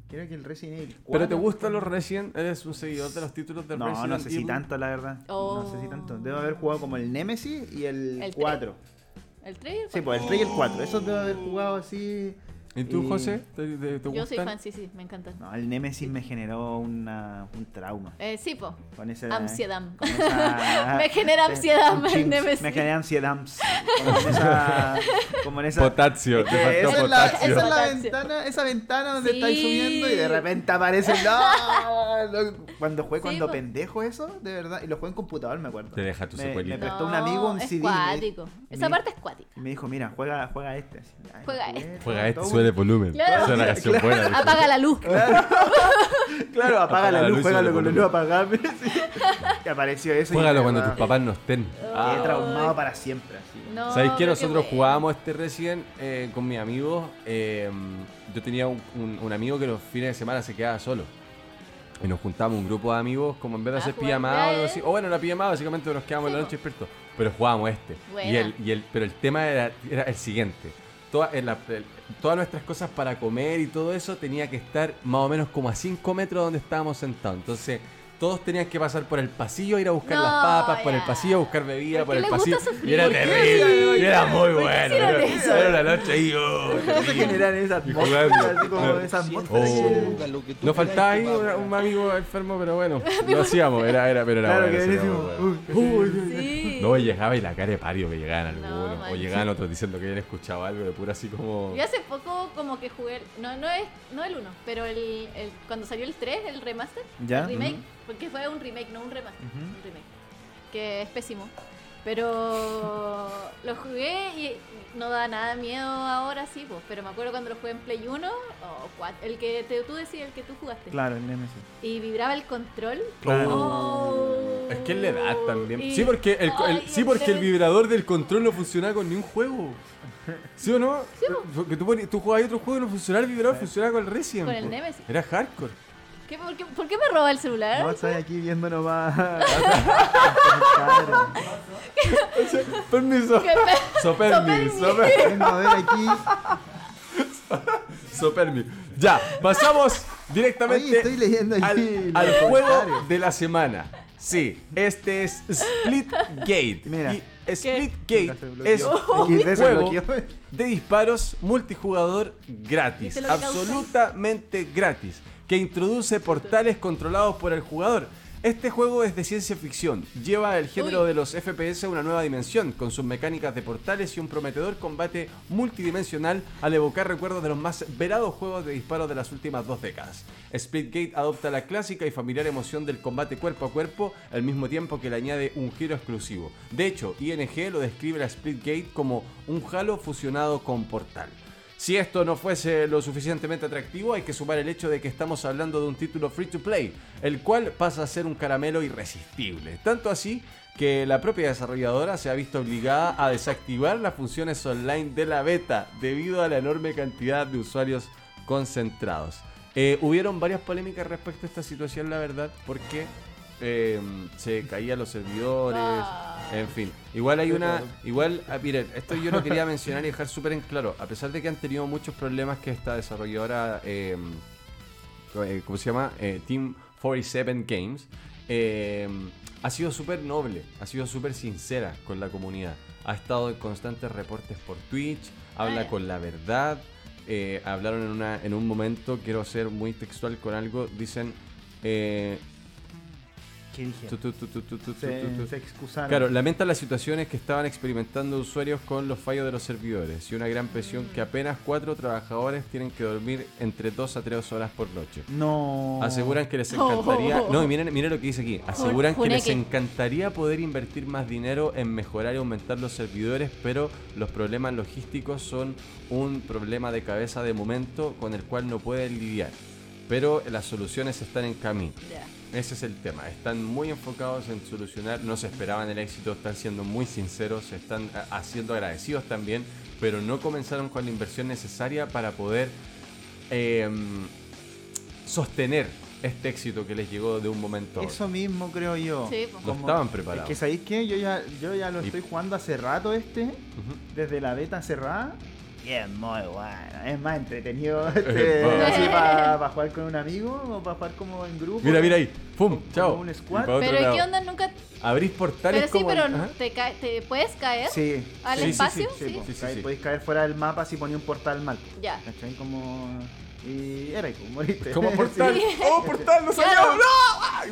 Creo que el Resident Evil 4. ¿Pero te gustan los Resident? ¿Eres un seguidor de los títulos del no, Resident No, no sé si tanto, la verdad. No sé si tanto. Oh. Debo haber jugado como el Nemesis y el, el 4. ¿El 3? Sí, pues el 3 y el 4. Esos debo haber jugado así ¿Y tú, José? ¿Te, te, Yo soy fan, sí, sí, me encantan. No, el Nemesis me generó una, un trauma. Eh, sí, po. Con ese, ansiedad. [LAUGHS] me genera ansiedad el Nemesis. Me genera ansiedad. Como en esa... Como en esa potasio. esa, Es la, esa es la ventana, esa ventana donde estáis subiendo y de repente aparece... ¡No! Cuando jugué, cuando pendejo eso, de verdad. Y lo jugué en computador, me acuerdo. Te deja tu me, me prestó un amigo un es CD. Cuático. Esa parte es cuática. Y me dijo, mira, juega, juega este. juega este. Juega este, volumen. Claro. Es una canción buena. Apaga la luz. Claro, [LAUGHS] apaga, la, luz, juégalo con la luz apagada. Y [LAUGHS] apareció eso. Juégalo cuando tus papás no estén. Ah. traumado para siempre. Así. No, ¿Sabéis que nosotros jugábamos este recién eh, con mis amigos? Eh, yo tenía un, un, amigo que los fines de semana se quedaba solo. Y nos juntamos un grupo de amigos, como en vez de hacer pijamada o algo así. O bueno, la pijamada, básicamente nos quedamos en la noche expertos. Pero jugábamos este. Y el, y el, pero el tema era, era el siguiente todas nuestras cosas para comer y todo eso tenía que estar más o menos como a 5 metros donde estábamos sentados. Entonces, todos tenían que pasar por el pasillo, ir a buscar las papas, por el pasillo a buscar bebida, por, el pasillo. Y era terrible, y era muy bueno. Era, era, una noche ahí, oh, [LAUGHS] generar esas oh. No faltaba ahí un, amigo enfermo, pero bueno, [LAUGHS] lo hacíamos, era, era, pero era claro bueno. No, llegaba y la cara de pario que llegaban algunos, o llegaban otros diciendo que habían escuchado algo de pura así como... Yo hace poco como que jugué, no, no es no el 1, pero el, el, cuando salió el 3, el remaster, el remake, porque fue un remake, no un remaster, un remake, que es pésimo. Pero lo jugué y no da nada miedo ahora sí, pues. Pero me acuerdo cuando lo jugué en Play 1 o el que te, tú decías, el que tú jugaste. Claro, el Nemesis. Y vibraba el control. Claro. Oh. es que le da también. sí, porque, el, sí, porque el vibrador del control no funcionaba con ningún juego. ¿Sí o no? Sí, Porque tú, tú jugabas otro juego y no funcionaba el vibrador, funcionaba con el Resident. Con el Nemesis. Era hardcore. ¿Qué, por, qué, ¿Por qué me roba el celular? No, estoy aquí viendo nomás. [LAUGHS] [LAUGHS] permiso. A ver aquí. [LAUGHS] Sopermiso. Ya, pasamos directamente estoy leyendo al, al juego de la semana. Sí, este es Splitgate. Mira. Y Splitgate es un juego de disparos multijugador gratis. Absolutamente gratis que introduce portales controlados por el jugador. Este juego es de ciencia ficción, lleva el género de los FPS a una nueva dimensión, con sus mecánicas de portales y un prometedor combate multidimensional al evocar recuerdos de los más verados juegos de disparos de las últimas dos décadas. Splitgate adopta la clásica y familiar emoción del combate cuerpo a cuerpo al mismo tiempo que le añade un giro exclusivo. De hecho, ING lo describe a Splitgate como un Halo fusionado con Portal. Si esto no fuese lo suficientemente atractivo, hay que sumar el hecho de que estamos hablando de un título free to play, el cual pasa a ser un caramelo irresistible. Tanto así que la propia desarrolladora se ha visto obligada a desactivar las funciones online de la beta debido a la enorme cantidad de usuarios concentrados. Eh, hubieron varias polémicas respecto a esta situación, la verdad, porque eh, se caían los servidores, ah. en fin. Igual hay una, igual, ah, miren, esto yo lo quería mencionar y dejar súper en claro, a pesar de que han tenido muchos problemas que esta desarrolladora, em, eh, ¿cómo se llama? Eh, Team 47 Games, em, ha sido súper noble, ha sido súper sincera con la comunidad, ha estado en constantes reportes por Twitch, habla con la verdad, eh, hablaron en, una, en un momento, quiero ser muy textual con algo, dicen... Eh, se, excusaron. Claro, lamenta las situaciones que estaban experimentando usuarios con los fallos de los servidores y una gran presión que apenas cuatro trabajadores tienen que dormir entre dos a tres horas por noche. No. Aseguran que les encantaría. [LAUGHS] No, y miren, miren lo que dice aquí. Aseguran que les encantaría poder invertir más dinero en mejorar y aumentar los servidores, pero los problemas logísticos son un problema de cabeza de momento con el cual no pueden lidiar. Pero las soluciones están en camino. Ese es el tema. Están muy enfocados en solucionar, no se esperaban el éxito, están siendo muy sinceros, están haciendo agradecidos también, pero no comenzaron con la inversión necesaria para poder em, sostener este éxito que les llegó de un momento a otro. Eso mismo creo yo. Sí, pues. No Como- estaban Es preparados. que sabéis que yo ya, yo ya lo Y- estoy jugando hace rato este, desde la beta cerrada. Y es muy bueno, es más entretenido [LAUGHS] Es este, así para jugar con un amigo o para jugar como en grupo. Mira, mira ahí. ¡Pum! Como ¡Chao! un Y squad. Pero ¿y lado. qué onda? Nunca. Abrís portales Pero sí, como... pero. ¿te, ca- ¿te puedes caer Sí. al Sí, espacio? sí, Sí, Sí. po, Sí, sí, cae- sí. podéis caer fuera del mapa si ponía un portal mal. Ya. ¿Cachai? Como. Y era como moriste. Como [LAUGHS] portal. Sí. ¡Oh, portal! ¡No salió! Claro. ¡No!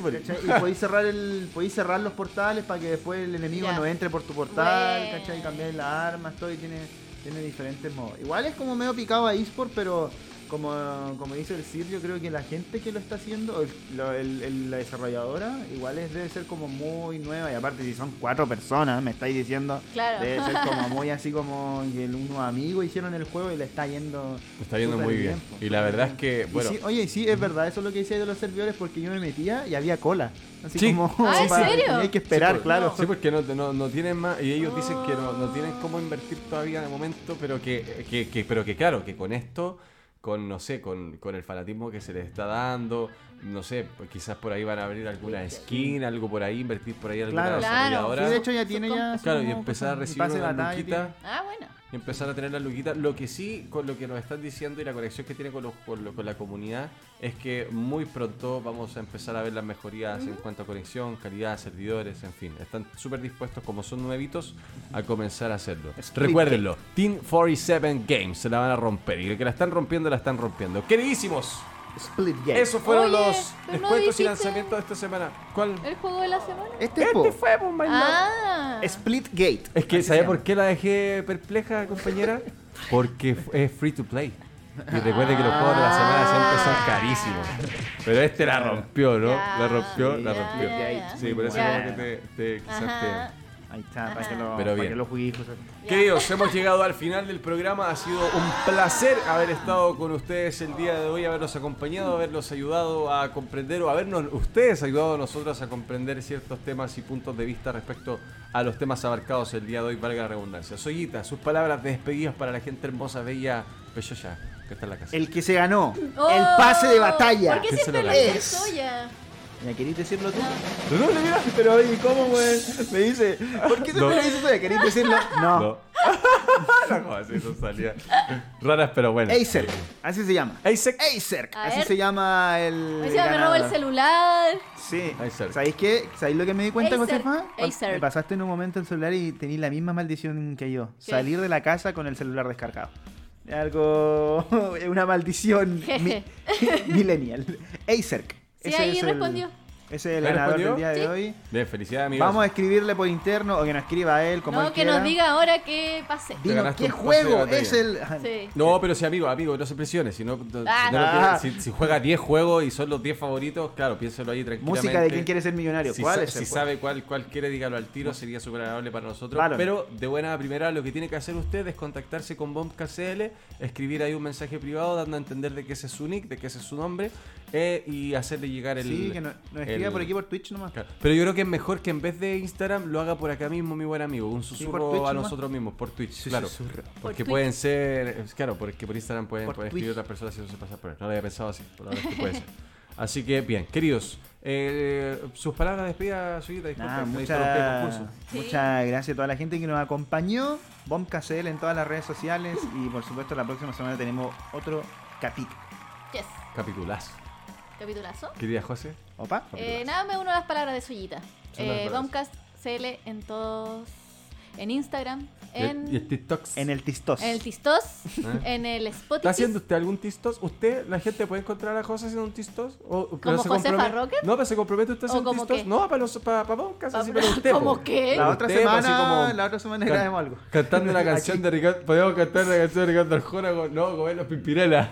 Y podéis cerrar el podéis cerrar los portales para que después el enemigo Ya. no entre por tu portal. ¿cachai? Cambiar las armas, todo y tiene, tiene diferentes modos. Igual es como medio picado a eSport, pero como, como dice el Sir, yo creo que la gente que lo está haciendo, el- lo- el- el- la desarrolladora, igual es, debe ser como muy nueva. Y aparte, si son cuatro personas, me estáis diciendo, Claro. debe ser como [LAUGHS] muy así como que el- unos amigos hicieron el juego y le está yendo. Está yendo muy bien. po. Y la verdad es que, Y bueno, sí, oye, y sí, es verdad, eso es lo que decía de los servidores, porque yo me metía y había cola. Así Sí. como. Ah, ¿en [LAUGHS] para- serio? Tenía que esperar, Sí, por- claro. Sí, porque no, no, no tienen más, y ellos dicen que no, no tienen cómo invertir todavía de momento, pero que, que, que- pero que claro, que con esto, con no sé, con, con el fanatismo que se les está dando, no sé, pues quizás por ahí van a abrir alguna skin, algo por ahí, invertir por ahí alguna Claro. Claro. desarrolladora. Sí, de hecho ya tiene ya. Claro, y empezar a recibir una luquita. Ah, bueno. y empezar a tener la luquita. Lo que sí, con lo que nos están diciendo y la conexión que tiene con, los- con, lo- con la comunidad, es que muy pronto vamos a empezar a ver las mejorías en cuanto a conexión, calidad, servidores, en fin. Están súper dispuestos, como son nuevitos, a comenzar a hacerlo. Split Recuérdenlo, Team 47 Games se la van a romper y que la están rompiendo, la están rompiendo. Queridísimos, Split Game. esos fueron Oye, los pero no descuentos y dijiste- lanzamientos de esta semana. ¿Cuál? ¿El juego de la semana? Este, po, fue, pues, my lord. Ah. Split Gate. Es que, Así ¿sabes se por llama. qué la dejé perpleja, compañera? [LAUGHS] Porque f- es free to play. Y recuerde que los juegos de la semana siempre son carísimos. Pero este la rompió, ¿no? La rompió, la rompió. ya, ya. Sí, por eso como que te, te quizás te- Ajá. Ahí está, para que lo, Pero para bien. que lo juguéis, José. Queridos, hemos llegado al final del programa. Ha sido un placer haber estado con ustedes el día de hoy, haberlos acompañado, haberlos ayudado a comprender o habernos ustedes ayudado a nosotros a comprender ciertos temas y puntos de vista respecto a los temas abarcados el día de hoy, valga la redundancia. Soyita, sus palabras de despedidas para la gente hermosa, bella, Pechoya, que está en la casa. El que se ganó Oh, el pase de batalla. ¿Por qué ¿Quién se siempre lo Es. ¿Me queréis decirlo tú? No, no, mira. Pero oye, ¿cómo, güey? Me dice, ¿por qué siempre le dices eso? ¿Queréis decirlo? No. No. [LAUGHS] no, así no salía. Raras, pero bueno. Acer, así se llama. Acer. Acer, A así ver. se llama el. Me decía, me robo el ganador. celular. Sí. Acer. ¿Sabéis qué? ¿Sabéis lo que me di cuenta, Acer, Josefa? Acer. Me pasaste en un momento el celular y tení la misma maldición que yo. ¿Qué? Salir de la casa con el celular descargado. Es Algo. [LAUGHS] Una maldición [LAUGHS] mi- millennial. Acer. Sí, ahí respondió. Ese es el ¿Ahí ganador del día de Sí. hoy. Bien, felicidades, amigos. Vamos a escribirle por interno o que nos escriba a él como no, él que quiera. nos diga ahora qué pasé. Dinos, ¿qué juego es el...? Sí. No, pero si amigo, amigo, no se presione. Si, no, no- Ah. si, no Ah. si- si juega 10 juegos y son los 10 favoritos, claro, piénselo ahí tranquilamente. Música de quién quiere ser millonario. Si, ¿Cuál sa- es si el sabe cuál, cuál quiere, dígalo al tiro, sería súper agradable para nosotros. Claro. Pero de buena primera, lo que tiene que hacer usted es contactarse con BombKCL, escribir ahí un mensaje privado dando a entender de que ese es su nick, de que ese es su nombre, eh, y hacerle llegar el. Sí, que nos, nos escriba por aquí por Twitch nomás. Claro. Pero yo creo que es mejor que en vez de Instagram lo haga por acá mismo, mi buen amigo. Un susurro a nomás. nosotros mismos, por Twitch, Sí, claro. susurro. Porque pueden ser, claro, porque por Instagram pueden, Por pueden escribir otras personas si no se pasa por él. No lo había pensado así, pero la verdad es que puede ser. Así que bien, queridos, eh, sus palabras de despedida, Suyita, interrumpí el muchas, concurso. Sí. muchas gracias a toda la gente que nos acompañó. BombKCL en todas las redes sociales. Y por supuesto, la próxima semana tenemos otro capítulo. Yes. Capitulazo. Capitulazo. Querida José, ¿Opa? Eh, nada, me uno a las palabras de Suyita. Eh. Bombcast CL en todos. En Instagram. En, y el TikToks. En el Tistos. en el Tistos. ¿Eh? [LAUGHS] En el Spotify. ¿Está haciendo usted algún tistos? ¿Usted, la gente puede encontrar a José haciendo un tistos? ¿O, ¿Como se Josefa Rocket? No, pero se compromete usted a hacer ¿O un como tistos. qué? No, para los para, para podcast, así, Pa- pero usted. ¿Cómo po. qué? La otra Usted, semana, como- la otra semana grabemos algo. Cantando la [LAUGHS] canción de Ricardo. Podemos cantar la canción de Ricardo Arjona con. No, comer los pimpirelas.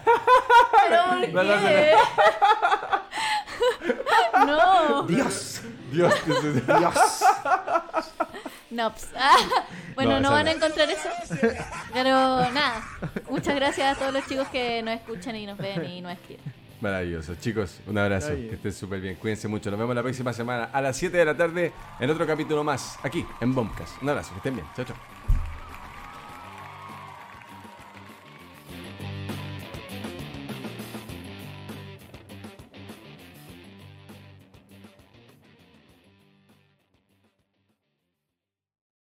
¿Pero [LAUGHS] por qué? No. Dios, Dios, Dios, Dios. Dios. No, ps- ah, [LAUGHS] bueno, No, van a encontrar eso. Pero nada. Muchas gracias a todos los chicos que nos escuchan y nos ven y nos escriben. Maravilloso, chicos. Un abrazo. Que estén súper bien. Cuídense mucho. Nos vemos la próxima semana a las 7 de la tarde en otro capítulo más aquí en Bombcast. Un abrazo. Que estén bien. Chao, chao.